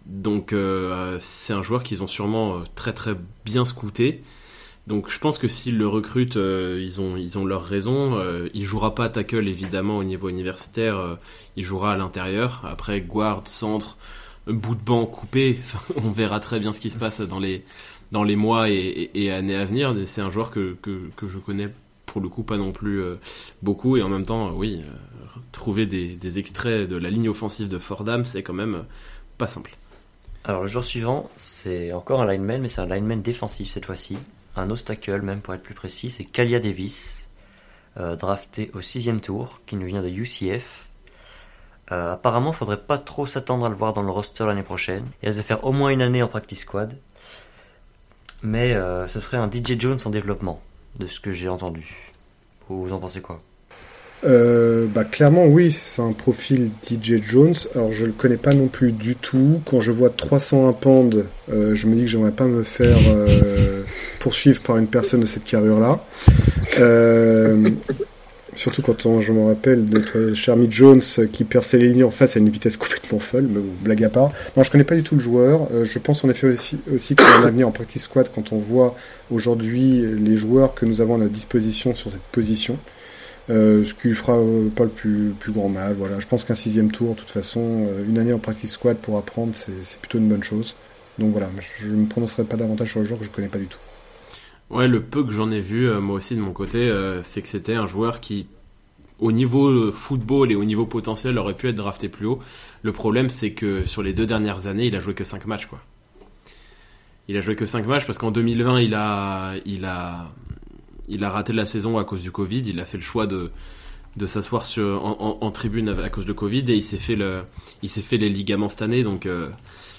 Donc euh, c'est un joueur qu'ils ont sûrement euh, très très bien scouté. Donc je pense que s'ils le recrutent, euh, ils ont ils ont leur raison. il jouera pas tackle évidemment au niveau universitaire. il jouera à l'intérieur. Après guard, centre, bout de banc coupé. *laughs* on verra très bien ce qui se passe dans les dans les mois et, années à venir. C'est un joueur que, que, je connais pour le coup pas non plus beaucoup et en même temps oui trouver des, des extraits de la ligne offensive de Fordham c'est quand même pas simple. Alors le jour suivant, c'est encore un lineman, mais c'est un lineman défensif cette fois-ci. Un obstacle même pour être plus précis, c'est Kalia Davis, euh, drafté au sixième tour, qui nous vient de UCF. Euh, apparemment, faudrait pas trop s'attendre à le voir dans le roster l'année prochaine. Il va faire au moins une année en practice squad. Mais euh, ce serait un DJ Jones en développement, de ce que j'ai entendu. Vous en pensez quoi? Euh, bah, clairement, oui, c'est un profil DJ Jones. Alors, je le connais pas non plus du tout. Quand je vois 301 pounds, euh, je me dis que j'aimerais pas me faire euh, poursuivre par une personne de cette carrure-là. Euh, surtout quand on, je me rappelle notre cher Mick Jones qui perçait les lignes en face à une vitesse complètement folle, mais blague à part. Non, je connais pas du tout le joueur. je pense en effet aussi, aussi qu'il a avenir en practice squad quand on voit aujourd'hui les joueurs que nous avons à notre disposition sur cette position. Euh, ce qui fera euh, pas le plus, plus grand mal. Voilà, je pense qu'un sixième tour, de toute façon, euh, une année en practice squad pour apprendre, c'est plutôt une bonne chose. Donc voilà, je ne me prononcerai pas davantage sur le joueur que je connais pas du tout. Ouais, le peu que j'en ai vu, moi aussi de mon côté, c'est que c'était un joueur qui, au niveau football et au niveau potentiel, aurait pu être drafté plus haut. Le problème, c'est que sur les deux dernières années, il a joué que 5 matchs, quoi. Il a joué que 5 matchs parce qu'en 2020, il a, il a, il a raté la saison à cause du Covid. Il a fait le choix de, de s'asseoir en, en, tribune à cause de Covid et il s'est fait le, il s'est fait les ligaments cette année. Donc euh,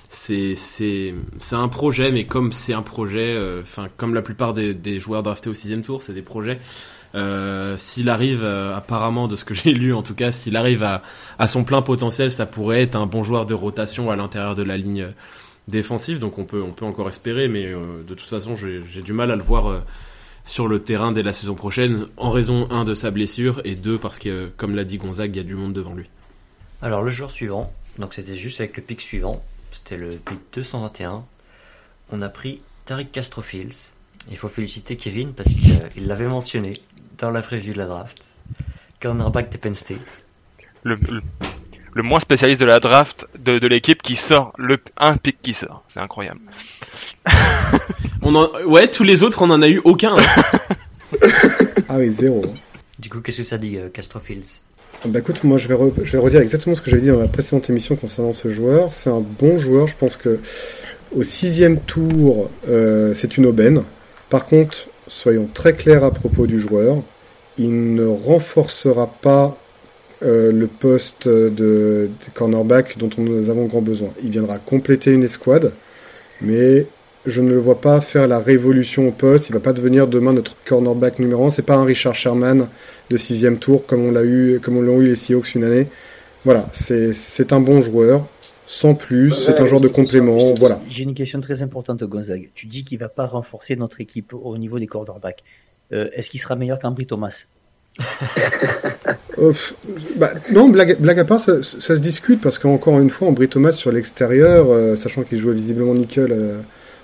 c'est c'est c'est un projet, mais comme c'est un projet, euh, enfin comme la plupart des, des, joueurs draftés au sixième tour, c'est des projets. Euh, s'il arrive, apparemment de ce que *laughs* j'ai lu en tout cas, s'il arrive à, à son plein potentiel, ça pourrait être un bon joueur de rotation à l'intérieur de la ligne défensive. Donc on peut on peut encore espérer, mais de toute façon j'ai du mal à le voir sur le terrain dès la saison prochaine, en raison, un, de sa blessure, et deux, parce que, comme l'a dit Gonzague, il y a du monde devant lui. Alors, le jour suivant, donc c'était juste avec le pic suivant, c'était le pic 221, on a pris Tariq Castrofields. Il faut féliciter Kevin parce qu'il l'avait mentionné dans la preview de la draft. Cornerback de Penn State. Le, le, moins spécialiste de la draft de, de l'équipe qui sort le un pic qui sort. C'est incroyable. *laughs* on en... Ouais, tous les autres, on en a eu aucun. ah oui, zéro. Du coup, qu'est-ce que ça dit, euh, Castrofields bah écoute, moi je vais, je vais redire exactement ce que j'avais dit dans la précédente émission concernant ce joueur. C'est un bon joueur, je pense que au sixième tour, euh, c'est une aubaine. Par contre, soyons très clairs à propos du joueur, il ne renforcera pas euh, le poste de, cornerback dont nous avons grand besoin. Il viendra compléter une escouade, mais je ne le vois pas faire la révolution au poste. Il va pas devenir demain notre cornerback numéro 1. C'est pas un Richard Sherman de sixième tour comme on l'a eu, comme on l'a eu les Seahawks une année. Voilà, c'est un bon joueur. Sans plus, c'est un joueur de complément. Voilà. J'ai une question très importante, Gonzague. Tu dis qu'il va pas renforcer notre équipe au niveau des cornerbacks. Euh, Est-ce qu'il sera meilleur qu'Ambry Thomas? Euh, bah, non, blague, blague, à part, ça, ça, se discute parce qu'encore une fois, Ambry Thomas sur l'extérieur, euh, sachant qu'il jouait visiblement nickel euh,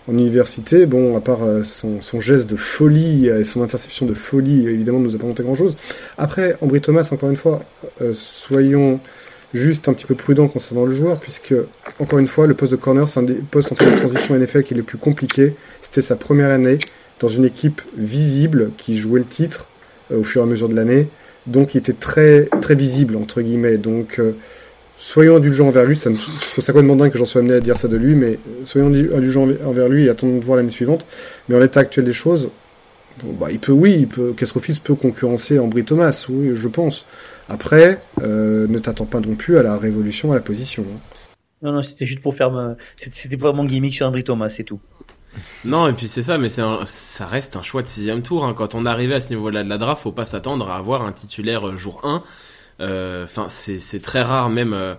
en université, bon, à part euh, son, son, geste de folie et son interception de folie, évidemment, ne nous a pas monté grand-chose. Après, Ambry Thomas, encore une fois, soyons juste un petit peu prudent concernant le joueur, puisque, encore une fois, le poste de corner, c'est un des postes en de transition NFL qui est le plus compliqué. C'était sa première année dans une équipe visible qui jouait le titre euh, au fur et à mesure de l'année. Donc il était très, très visible, entre guillemets. Donc euh, soyons indulgents envers lui. Ça me, je trouve ça complètement dingue que j'en sois amené à dire ça de lui, mais soyons indulgents envers lui et attendons de voir l'année suivante. Mais en l'état actuel des choses, bon, bah, il peut, oui, il peut, peut concurrencer Ambry Thomas, oui, je pense. Après, euh, ne t'attends pas non plus à la révolution à la position. hein. Non, non, c'était juste pour faire. me- C'était pour mon gimmick sur André Thomas, c'est tout. Non, et puis c'est ça, mais ça reste un choix de sixième tour. hein. Quand on arrivait à ce niveau-là de la draft, faut pas s'attendre à avoir un titulaire euh, jour 1. Euh, c'est très rare, même. euh,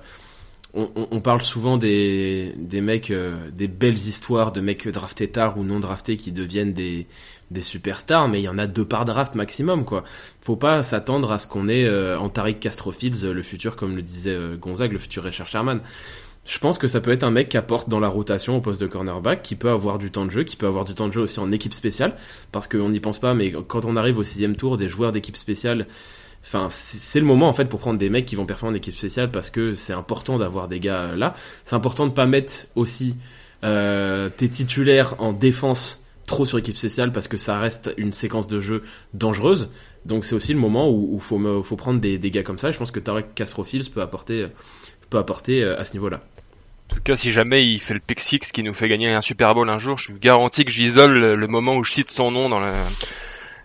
on, parle souvent des, des mecs, des belles histoires de mecs draftés tard ou non draftés qui deviennent des, des superstars, mais il y en a deux par draft maximum, quoi. Faut pas s'attendre à ce qu'on ait en Tariq Castrofields, le futur, comme le disait Gonzague, le futur Richard Sherman. Je pense que ça peut être un mec qui apporte dans la rotation au poste de cornerback, qui peut avoir du temps de jeu, qui peut avoir du temps de jeu aussi en équipe spéciale, parce qu'on n'y pense pas, mais quand on arrive au sixième tour, des joueurs d'équipe spéciale, enfin, c'est le moment en fait pour prendre des mecs qui vont performer en équipe spéciale, parce que c'est important d'avoir des gars euh, là. C'est important de pas mettre aussi euh, tes titulaires en défense trop sur équipe spéciale, parce que ça reste une séquence de jeu dangereuse. Donc c'est aussi le moment où il faut, prendre des, des gars comme ça. Je pense que Tarek Castrofields peut apporter, peut apporter euh, à ce niveau-là. En tout cas, si jamais il fait le pick six qui nous fait gagner un Super Bowl un jour, je vous garantis que j'isole le, moment où je cite son nom dans le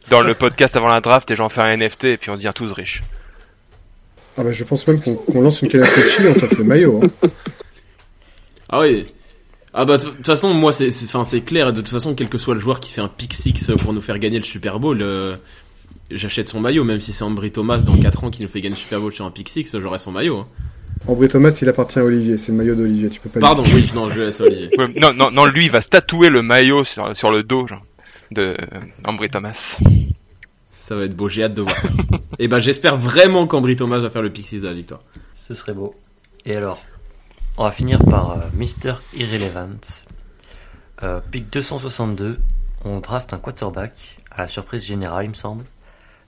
dans le podcast avant la draft et j'en fais un NFT et puis on devient tous riches. Ah bah, je pense même qu'on lance une canette et on t'offre le maillot. hein. Ah oui. Ah bah de toute façon moi c'est c'est enfin c'est clair de toute façon quel que soit le joueur qui fait un pick six pour nous faire gagner le Super Bowl euh, j'achète son maillot même si c'est Ambry Thomas dans 4 ans qui nous fait gagner le Super Bowl sur un pick six j'aurai son maillot. hein. Ambry Thomas, il appartient à Olivier, c'est le maillot d'Olivier, tu peux pas le Pardon, oui, non, je laisse Olivier. Ouais, non, non, non, lui il va se tatouer le maillot sur, sur le dos genre, de Ambry Thomas. Ça va être beau, j'ai hâte de voir ça. et ben j'espère vraiment qu'Ambry Thomas va faire le pick six de la victoire. Ce serait beau. Et alors, on va finir par euh, Mister Irrelevant. Euh, pick 262, on draft un quarterback, à la surprise générale, il me semble.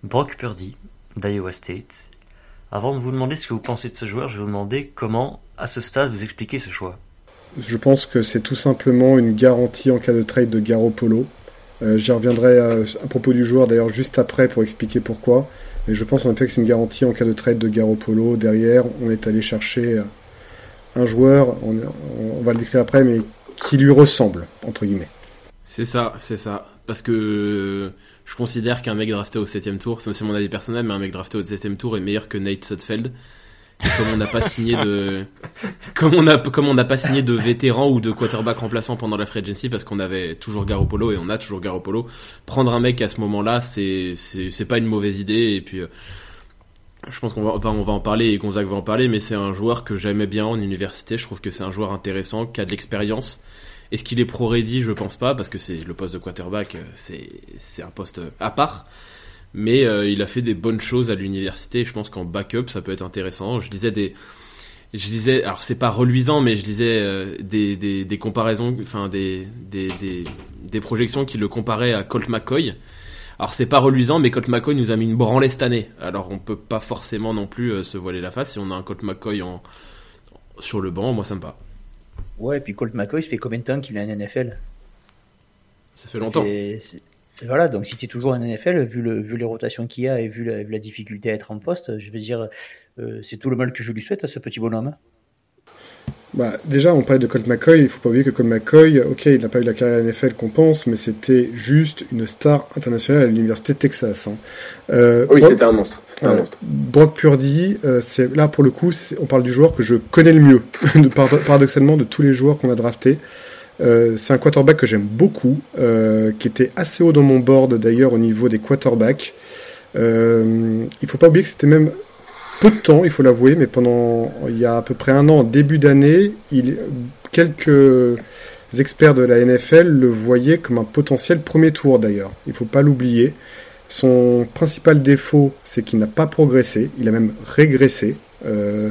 Brock Purdy, d'Iowa State. Avant de vous demander ce que vous pensez de ce joueur, je vais vous demander comment, à ce stade, vous expliquez ce choix. Je pense que c'est tout simplement une garantie en cas de trade de Garoppolo. Euh, J'y reviendrai à, à propos du joueur d'ailleurs juste après pour expliquer pourquoi. Mais je pense en effet que c'est une garantie en cas de trade de Garoppolo. Derrière, on est allé chercher euh, un joueur, on, on va le décrire après, mais qui lui ressemble, entre guillemets. C'est ça, c'est ça. Parce que euh, je considère qu'un mec drafté au 7 tour, c'est mon avis personnel, mais un mec drafté au 7 tour est meilleur que Nate Sudfeld. Et Comme on n'a pas signé de, *laughs* comme on a, comme on n'a pas signé de vétéran ou de quarterback remplaçant pendant la free agency parce qu'on avait toujours Garoppolo et on a toujours Garoppolo. Prendre un mec à ce moment-là, c'est, c'est, c'est pas une mauvaise idée et puis, euh, je pense qu'on va, enfin, on va en parler et Gonzague va en parler, mais c'est un joueur que j'aimais bien en université. Je trouve que c'est un joueur intéressant, qui a de l'expérience. Est-ce qu'il est pro-ready Je pense pas, parce que c'est le poste de quarterback, euh, c'est un poste à part. Mais euh, il a fait des bonnes choses à l'université. Je pense qu'en backup, ça peut être intéressant. Je lisais des, je lisais, alors c'est pas reluisant, mais je lisais euh, des, comparaisons, enfin des, projections qui le comparaient à Colt McCoy. Alors c'est pas reluisant, mais Colt McCoy nous a mis une branlée cette année. Alors on peut pas forcément non plus euh, se voiler la face. Si on a un Colt McCoy sur le banc, moi ça me va. Ouais, et puis Colt McCoy, ça fait combien de temps qu'il est en NFL Ça fait longtemps. Et Voilà, donc si tu es toujours en NFL, vu, le, vu les rotations qu'il y a et vu la, vu la difficulté à être en poste, je veux dire, euh, c'est tout le mal que je lui souhaite à ce petit bonhomme. Bah, déjà, on parlait de Colt McCoy. Il faut pas oublier que Colt McCoy, ok, il n'a pas eu la carrière NFL qu'on pense, mais c'était juste une star internationale à l'université de Texas. hein. Euh, Oui, c'était un monstre. Monstre. Brock Purdy, euh, c'est là pour le coup, on parle du joueur que je connais le mieux, *laughs* paradoxalement de tous les joueurs qu'on a draftés. Euh, c'est un quarterback que j'aime beaucoup, euh, qui était assez haut dans mon board d'ailleurs au niveau des quarterbacks. Euh, il faut pas oublier que c'était même peu de temps, il faut l'avouer, mais pendant il y a à peu près un an, début d'année, quelques experts de la NFL le voyaient comme un potentiel premier tour d'ailleurs. Il faut pas l'oublier. Son principal défaut, c'est qu'il n'a pas progressé, il a même régressé euh,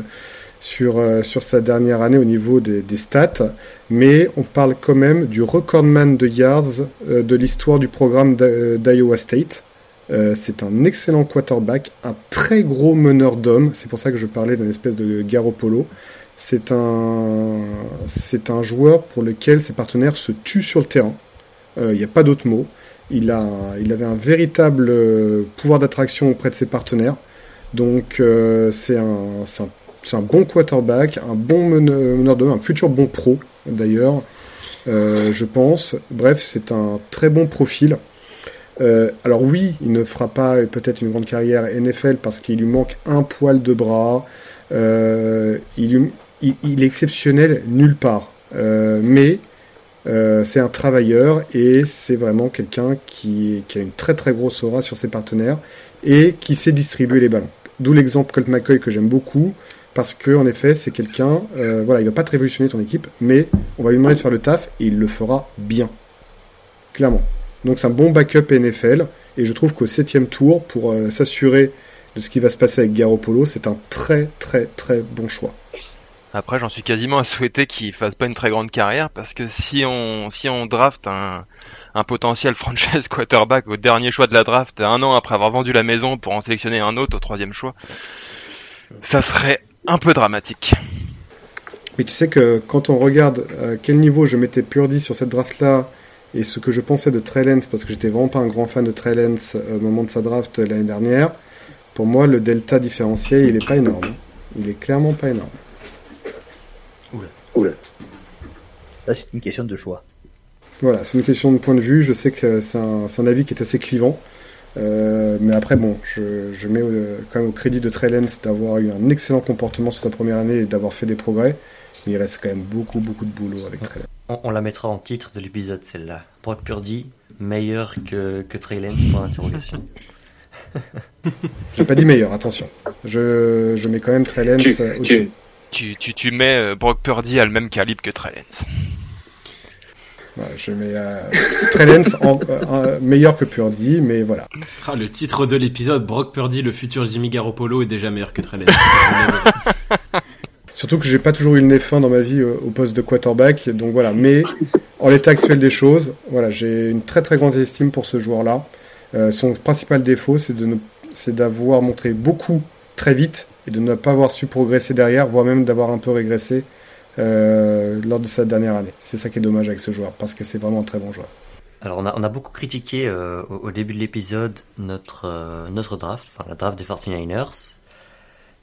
sur, euh, sur sa dernière année au niveau des, stats, mais on parle quand même du recordman de yards euh, de l'histoire du programme d'I- d'Iowa State. C'est un excellent quarterback, un très gros meneur d'hommes. C'est pour ça que je parlais d'une espèce de Garoppolo. C'est c'est un joueur pour lequel ses partenaires se tuent sur le terrain. Il n'y a pas d'autre mot. Il, a, il avait un véritable euh, pouvoir d'attraction auprès de ses partenaires. Donc euh, c'est un, un, bon quarterback, un bon meneur, meneur d'hommes, un futur bon pro d'ailleurs, euh, je pense. Bref, c'est un très bon profil. Alors oui, il ne fera pas peut-être une grande carrière NFL parce qu'il lui manque un poil de bras. Il, il- est exceptionnel nulle part. Mais euh, c'est un travailleur et c'est vraiment quelqu'un qui, a une très très grosse aura sur ses partenaires et qui sait distribuer les ballons. D'où l'exemple Colt McCoy que j'aime beaucoup parce que en effet c'est quelqu'un, euh, voilà, il va pas te révolutionner ton équipe, mais on va lui demander de faire le taf et il le fera bien, clairement. Donc c'est un bon backup NFL et je trouve qu'au septième tour pour euh, s'assurer de ce qui va se passer avec Garoppolo, c'est un très très très bon choix. Après, j'en suis quasiment à souhaiter qu'il fasse pas une très grande carrière parce que si on si on draft un un potentiel *laughs* franchise quarterback au dernier choix de la draft un an après avoir vendu la maison pour en sélectionner un autre au troisième choix, ça serait un peu dramatique. Mais tu sais que quand on regarde à quel niveau je mettais Purdy sur cette draft-là et ce que je pensais de Trey parce que j'étais vraiment pas un grand fan de Trey euh, au moment de sa draft euh, l'année dernière, pour moi le delta différentiel il est pas énorme. Il est clairement pas énorme. Là, c'est une question de choix. Voilà, c'est une question de point de vue. Je sais que c'est un, c'est un avis qui est assez clivant. Euh, mais après, bon, je, je mets euh, quand même au crédit de Trey Lance d'avoir eu un excellent comportement sur sa première année et d'avoir fait des progrès. Mais il reste quand même beaucoup, beaucoup de boulot avec Trey Lance. On, on la mettra en titre de l'épisode, celle-là. Brock Purdy, meilleur que, que Trey Lance, point d'interrogation. *laughs* J'ai pas dit meilleur, attention. Je, je mets quand même euh, au-dessus. Tu, tu, tu mets euh, Brock Purdy à le même calibre que Trey Lance. Voilà, je mets euh, en, euh, meilleur que Purdy, mais voilà. Ah, le titre de l'épisode, Brock Purdy, le futur Jimmy Garoppolo, est déjà meilleur que Trey Lance. *laughs* Surtout que j'ai pas toujours eu le nez fin dans ma vie euh, au poste de quarterback, donc voilà. Mais en l'état actuel des choses, voilà, j'ai une très très grande estime pour ce joueur-là. Euh, son principal défaut, c'est de ne- c'est d'avoir montré beaucoup très vite et de ne pas avoir su progresser derrière, voire même d'avoir un peu régressé euh, lors de sa dernière année. C'est ça qui est dommage avec ce joueur, parce que c'est vraiment un très bon joueur. Alors on a, on a beaucoup critiqué euh, au, au début de l'épisode notre, euh, notre draft, enfin la draft des 49ers.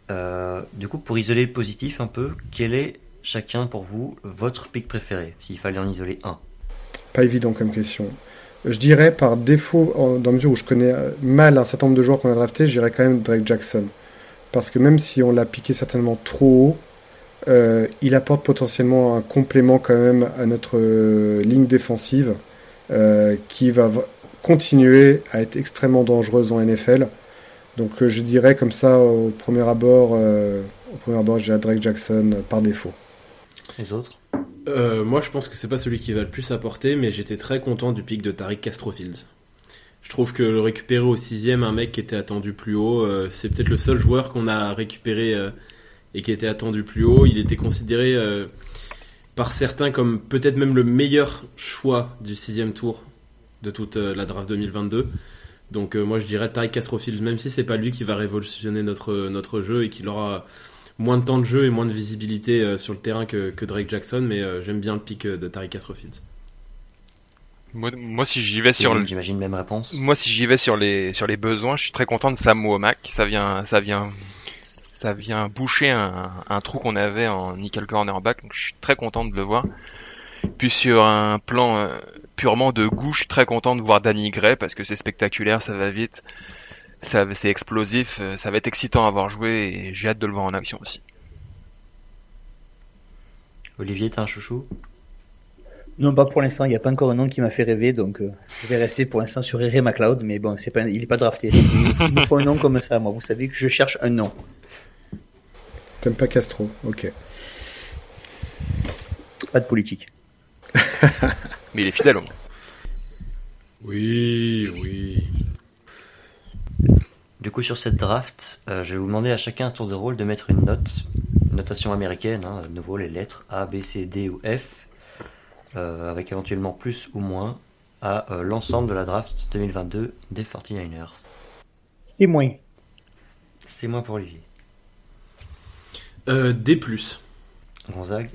Euh, du coup, pour isoler le positif un peu, quel est chacun pour vous votre pick préféré, s'il fallait en isoler un? Pas évident comme question. Je dirais par défaut, dans la mesure où je connais mal un certain nombre de joueurs qu'on a draftés, je dirais quand même Drake Jackson. Parce que même si on l'a piqué certainement trop haut, euh, il apporte potentiellement un complément quand même à notre euh, ligne défensive euh, qui va continuer à être extrêmement dangereuse en NFL. Donc euh, je dirais comme ça au premier abord, euh, au premier abord, dirais Drake Jackson euh, par défaut. Les autres? Euh, moi, je pense que c'est pas celui qui va le plus apporter, mais j'étais très content du pic de Tariq Castrofields. Je trouve que le récupérer au sixième, un mec qui était attendu plus haut, euh, c'est peut-être le seul joueur qu'on a récupéré euh, et qui était attendu plus haut. Il était considéré euh, par certains comme peut-être même le meilleur choix du sixième tour de toute la draft 2022. Donc moi je dirais Tariq Castrofields, même si c'est pas lui qui va révolutionner notre, jeu et qu'il aura moins de temps de jeu et moins de visibilité sur le terrain que, Drake Jackson, mais j'aime bien le pic de Tariq Castrofields. Moi, moi si j'y vais sur le, J'imagine même réponse. Moi, si j'y vais sur les sur les besoins, je suis très content de Sam Womack. Ça vient, ça vient, ça vient boucher un, un trou qu'on avait en nickel cornerback. Donc, je suis très content de le voir. Puis sur un plan euh, purement de goût, je suis très content de voir Danny Gray parce que c'est spectaculaire, ça va vite, ça c'est explosif, euh, ça va être excitant à voir jouer et j'ai hâte de le voir en action aussi. Olivier, t'as un chouchou? Non, pas pour l'instant. Il n'y a pas encore un nom qui m'a fait rêver, donc euh, je vais rester pour l'instant sur Ray McLeod. Mais bon, c'est pas, il est pas drafté. Il me faut un nom comme ça. Moi, vous savez que je cherche un nom. T'aimes pas Castro Ok. Pas de politique. *laughs* Mais il est fidèle au moins. Oui, oui. Du coup, sur cette draft, euh, je vais vous demander à chacun un tour de rôle de mettre une note, une notation américaine, hein, de nouveau les lettres A, B, C, D ou F, euh, avec éventuellement plus ou moins à euh, l'ensemble de la draft 2022 des 49ers. C'est moins. C'est moins pour Olivier. Euh, D+. Gonzague.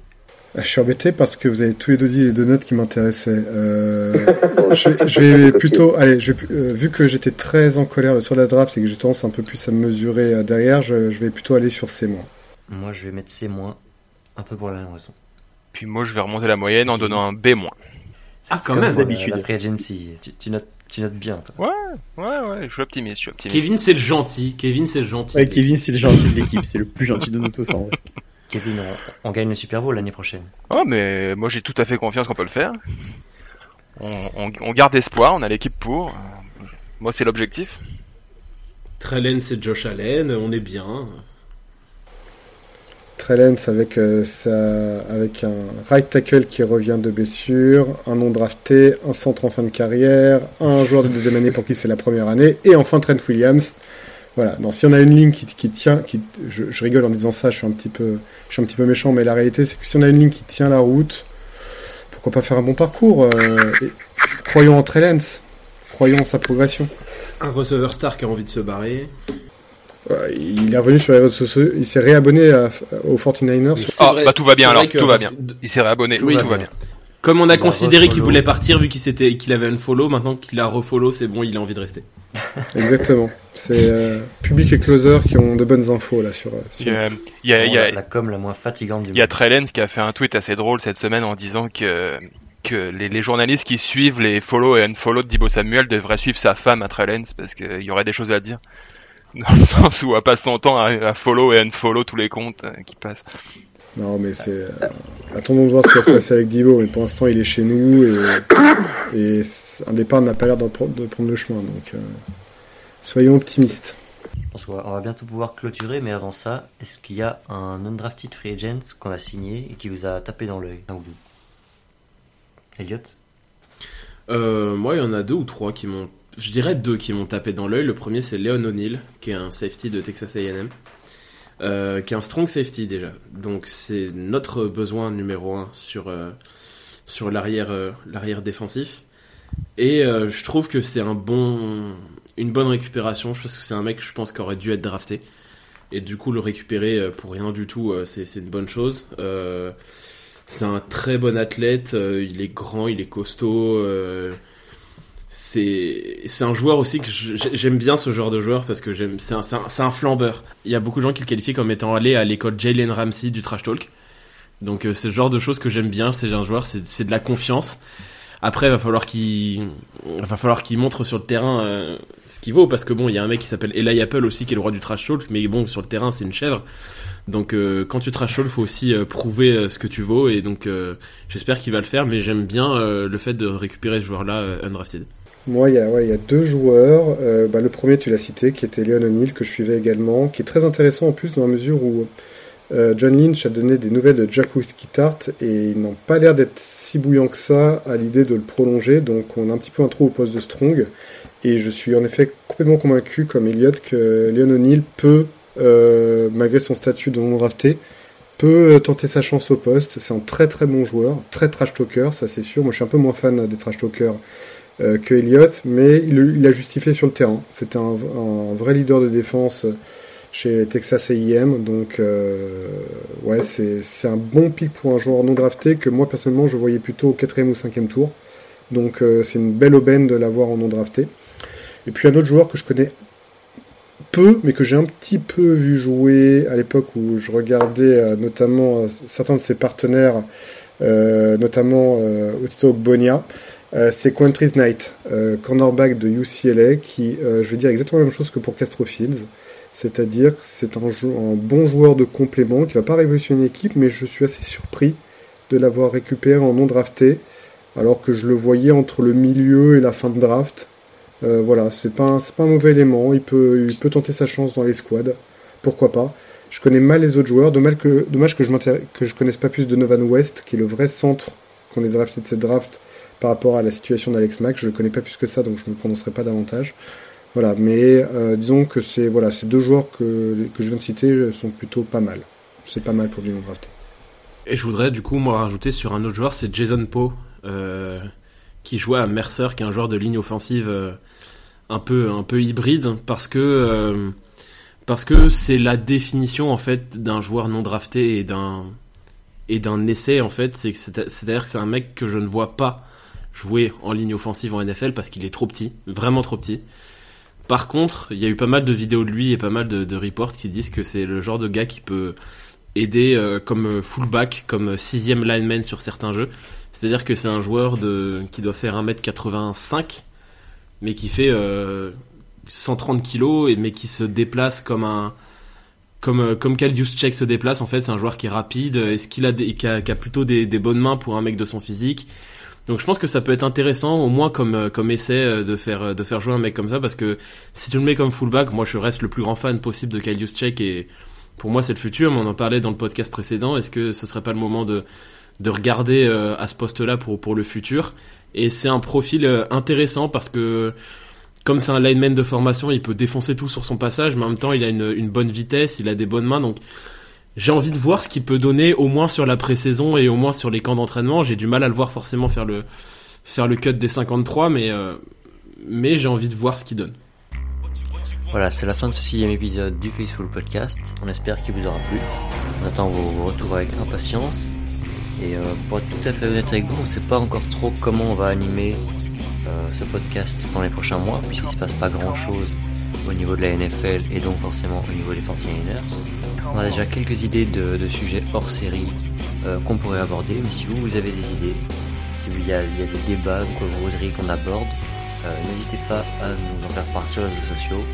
Ah, Je suis embêté parce que vous avez tous les deux dit les deux notes qui m'intéressaient. Euh, je, vais- je vais plutôt, allez, je vais, euh, vu que j'étais très en colère sur la draft et que j'ai tendance un peu plus à me mesurer derrière, je, je vais plutôt aller sur C-. Moi, je vais mettre C-, un peu pour la même raison. Puis moi, je vais remonter la moyenne en donnant un B-. Ouais, Ah, quand comme même. D'habitude. La free agency. Tu, tu notes, tu notes bien, toi. ouais, je suis optimiste, je suis optimiste. Kevin, c'est le gentil. Kevin, c'est le gentil. Ouais, Kevin, c'est le gentil de l'équipe, c'est le plus gentil de nous tous en vrai. *laughs* Kevin, on, on gagne le Super Bowl l'année prochaine. Oh, mais moi, j'ai tout à fait confiance qu'on peut le faire. On, on- on garde espoir, on a l'équipe pour. Moi, c'est l'objectif. Trellen, c'est Josh Allen. On est bien. Trellens avec, euh, sa, avec un right tackle qui revient de blessure, un non drafté, un centre en fin de carrière, un joueur de deuxième année pour qui c'est la première année, et enfin Trent Williams. Voilà. Non, si on a une ligne qui, qui tient, qui, je, rigole en disant ça, je suis un petit peu, je suis un petit peu méchant, mais la réalité c'est que si on a une ligne qui tient la route, pourquoi pas faire un bon parcours euh, et Croyons en Trellens, croyons en sa progression. Un receveur star qui a envie de se barrer. Il est revenu sur les réseaux sociaux, il s'est réabonné à- aux 49ers. C'est Ah, vrai- bah, tout va bien alors, tout va bien. Il s'est réabonné, Tout oui, va tout va bien. Comme on a Il considéré qu'il voulait partir vu qu'il s'était, qu'il avait un follow, maintenant qu'il a refollow, c'est bon, il a envie de rester. *laughs* Exactement. C'est euh, Public et Closer qui ont de bonnes infos là sur. euh, sur- Il y a, il y a, C'est il y a- la, la com la moins fatigante du il y a. Trellens qui a fait un tweet assez drôle cette semaine en disant que, que les, les journalistes qui suivent les follow et unfollow de Dibo Samuel devraient suivre sa femme à Trellens parce qu'il y aurait des choses à dire. Dans le sens où elle passe son temps à, à follow et unfollow tous les comptes euh, qui passent. Non, mais c'est. euh, attendons de voir ce qui va se passer avec Divo, mais pour l'instant il est chez nous et, et un départ n'a pas l'air de, pre- de prendre le chemin, donc euh, soyons optimistes. Je pense qu'on va, on va bientôt pouvoir clôturer, mais avant ça, est-ce qu'il y a un undrafted free agent qu'on a signé et qui vous a tapé dans l'œil Un ou deux? Elliot? Euh, moi, il y en a deux ou trois qui m'ont. Je dirais deux qui m'ont tapé dans l'œil. Le premier, c'est Leon O'Neill, qui est un safety de Texas AM. Euh, qui est un strong safety déjà. Donc, c'est notre besoin numéro un sur, euh, sur l'arrière, euh, défensif. Et euh, je trouve que c'est un bon, une bonne récupération. Je pense que c'est un mec, je pense, qui aurait dû être drafté. Et du coup, le récupérer pour rien du tout, c'est, une bonne chose. C'est un très bon athlète, il est grand, il est costaud. C'est c'est un joueur aussi que j'aime bien ce genre de joueur parce que j'aime c'est un, flambeur. Il y a beaucoup de gens qui le qualifient comme étant allé à l'école Jalen Ramsey du trash talk. Donc euh, c'est le genre de choses que j'aime bien. C'est un joueur, c'est de la confiance. Après, il va falloir qu'il va falloir qu'il montre sur le terrain euh, ce qu'il vaut parce que bon, il y a un mec qui s'appelle Eli Apple aussi qui est le roi du trash talk, mais bon sur le terrain c'est une chèvre. Donc euh, quand tu trash talk, faut aussi prouver ce que tu vaux et donc j'espère qu'il va le faire. Mais j'aime bien le fait de récupérer ce joueur-là euh, undrafted. Moi, il y a, deux joueurs. Euh, bah, le premier, tu l'as cité, qui était Leon O'Neill, que je suivais également, qui est très intéressant en plus dans la mesure où euh, John Lynch a donné des nouvelles de Jack Whiskey Tart et ils n'ont pas l'air d'être si bouillants que ça à l'idée de le prolonger. Donc, on a un petit peu un trou au poste de Strong. Et je suis en effet complètement convaincu, comme Elliot, que Leon O'Neill peut, euh, malgré son statut de non drafté, peut euh, tenter sa chance au poste. C'est un très très bon joueur, très trash talker, ça c'est sûr. Moi, je suis un peu moins fan des trash talkers que Elliott, mais il, l'a justifié sur le terrain. C'était un, un vrai leader de défense chez Texas A&M, donc euh, ouais, c'est c'est un bon pick pour un joueur non drafté que moi personnellement je voyais plutôt au quatrième ou cinquième tour. Donc euh, c'est une belle aubaine de l'avoir en non drafté. Et puis un autre joueur que je connais peu, mais que j'ai un petit peu vu jouer à l'époque où je regardais euh, notamment euh, certains de ses partenaires, euh, notamment euh, Otito Bonia. Euh, c'est Quantris Knight, euh, cornerback de UCLA, qui, euh, je vais dire exactement la même chose que pour Castro Fields. C'est-à-dire c'est un, bon joueur de complément qui va pas révolutionner l'équipe, mais je suis assez surpris de l'avoir récupéré en non drafté, alors que je le voyais entre le milieu et la fin de draft. Voilà, c'est pas, pas un mauvais élément. Il peut, peut tenter sa chance dans les squads. Pourquoi pas? Je connais mal les autres joueurs. Dommage que, je je connaisse pas plus de Novan West, qui est le vrai centre qu'on ait drafté de cette draft par rapport à la situation d'Alex Mack. Je le connais pas plus que ça, donc je me prononcerai pas davantage. Voilà, mais euh, disons que c'est voilà, ces deux joueurs que, que je viens de citer sont plutôt pas mal. C'est pas mal pour du non drafté. Et je voudrais du coup moi rajouter sur un autre joueur, c'est Jason Poe, euh, qui jouait à Mercer, qui est un joueur de ligne offensive euh, un peu un peu hybride parce que parce c'est la définition en fait d'un joueur non drafté et d'un essai en fait c'est c'est-à-dire que c'est un mec que je ne vois pas jouer en ligne offensive en NFL parce qu'il est trop petit vraiment trop petit. Par contre il y a eu pas mal de vidéos de lui et pas mal de, de reports qui disent que c'est le genre de gars qui peut aider euh, comme fullback comme sixième lineman sur certains jeux. C'est-à-dire que c'est un joueur de qui doit faire 1m85 mais qui fait euh, 130 kilos, et, mais qui se déplace comme un comme euh, comme Check se déplace en fait c'est un joueur qui est rapide est-ce qu'il a, qui a, qui a plutôt des, des, bonnes mains pour un mec de son physique donc je pense que ça peut être intéressant au moins comme euh, comme essai euh, de faire de faire jouer un mec comme ça parce que si tu le mets comme fullback moi je reste le plus grand fan possible de Kyle Check et pour moi c'est le futur mais on en parlait dans le podcast précédent. Est-ce que ce serait pas le moment de de regarder à ce poste là pour pour le futur? Et c'est un profil intéressant parce que comme c'est un lineman de formation, il peut défoncer tout sur son passage, mais en même temps, il a une, bonne vitesse, il a des bonnes mains, donc j'ai envie de voir ce qu'il peut donner au moins sur la pré-saison et au moins sur les camps d'entraînement. J'ai du mal à le voir forcément faire le, faire le cut des 53, mais, euh, mais j'ai envie de voir ce qu'il donne. Voilà, c'est la fin de ce sixième épisode du Faceful Podcast. On espère qu'il vous aura plu. On attend vos retours avec impatience. Et euh, pour être tout à fait honnête avec vous, on ne sait pas encore trop comment on va animer euh, ce podcast dans les prochains mois, puisqu'il ne se passe pas grand chose au niveau de la NFL et donc forcément au niveau des 49ers. On a déjà quelques idées de, sujets hors série euh, qu'on pourrait aborder, mais si vous, vous avez des idées, s'il y, a, des débats que vous voudriez qu'on aborde, euh, n'hésitez pas à nous en faire part sur les réseaux sociaux.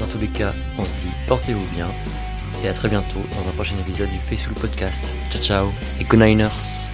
Dans tous les cas, on se dit portez-vous bien et à très bientôt dans un prochain épisode du Faceful Podcast. Ciao ciao et Good Niners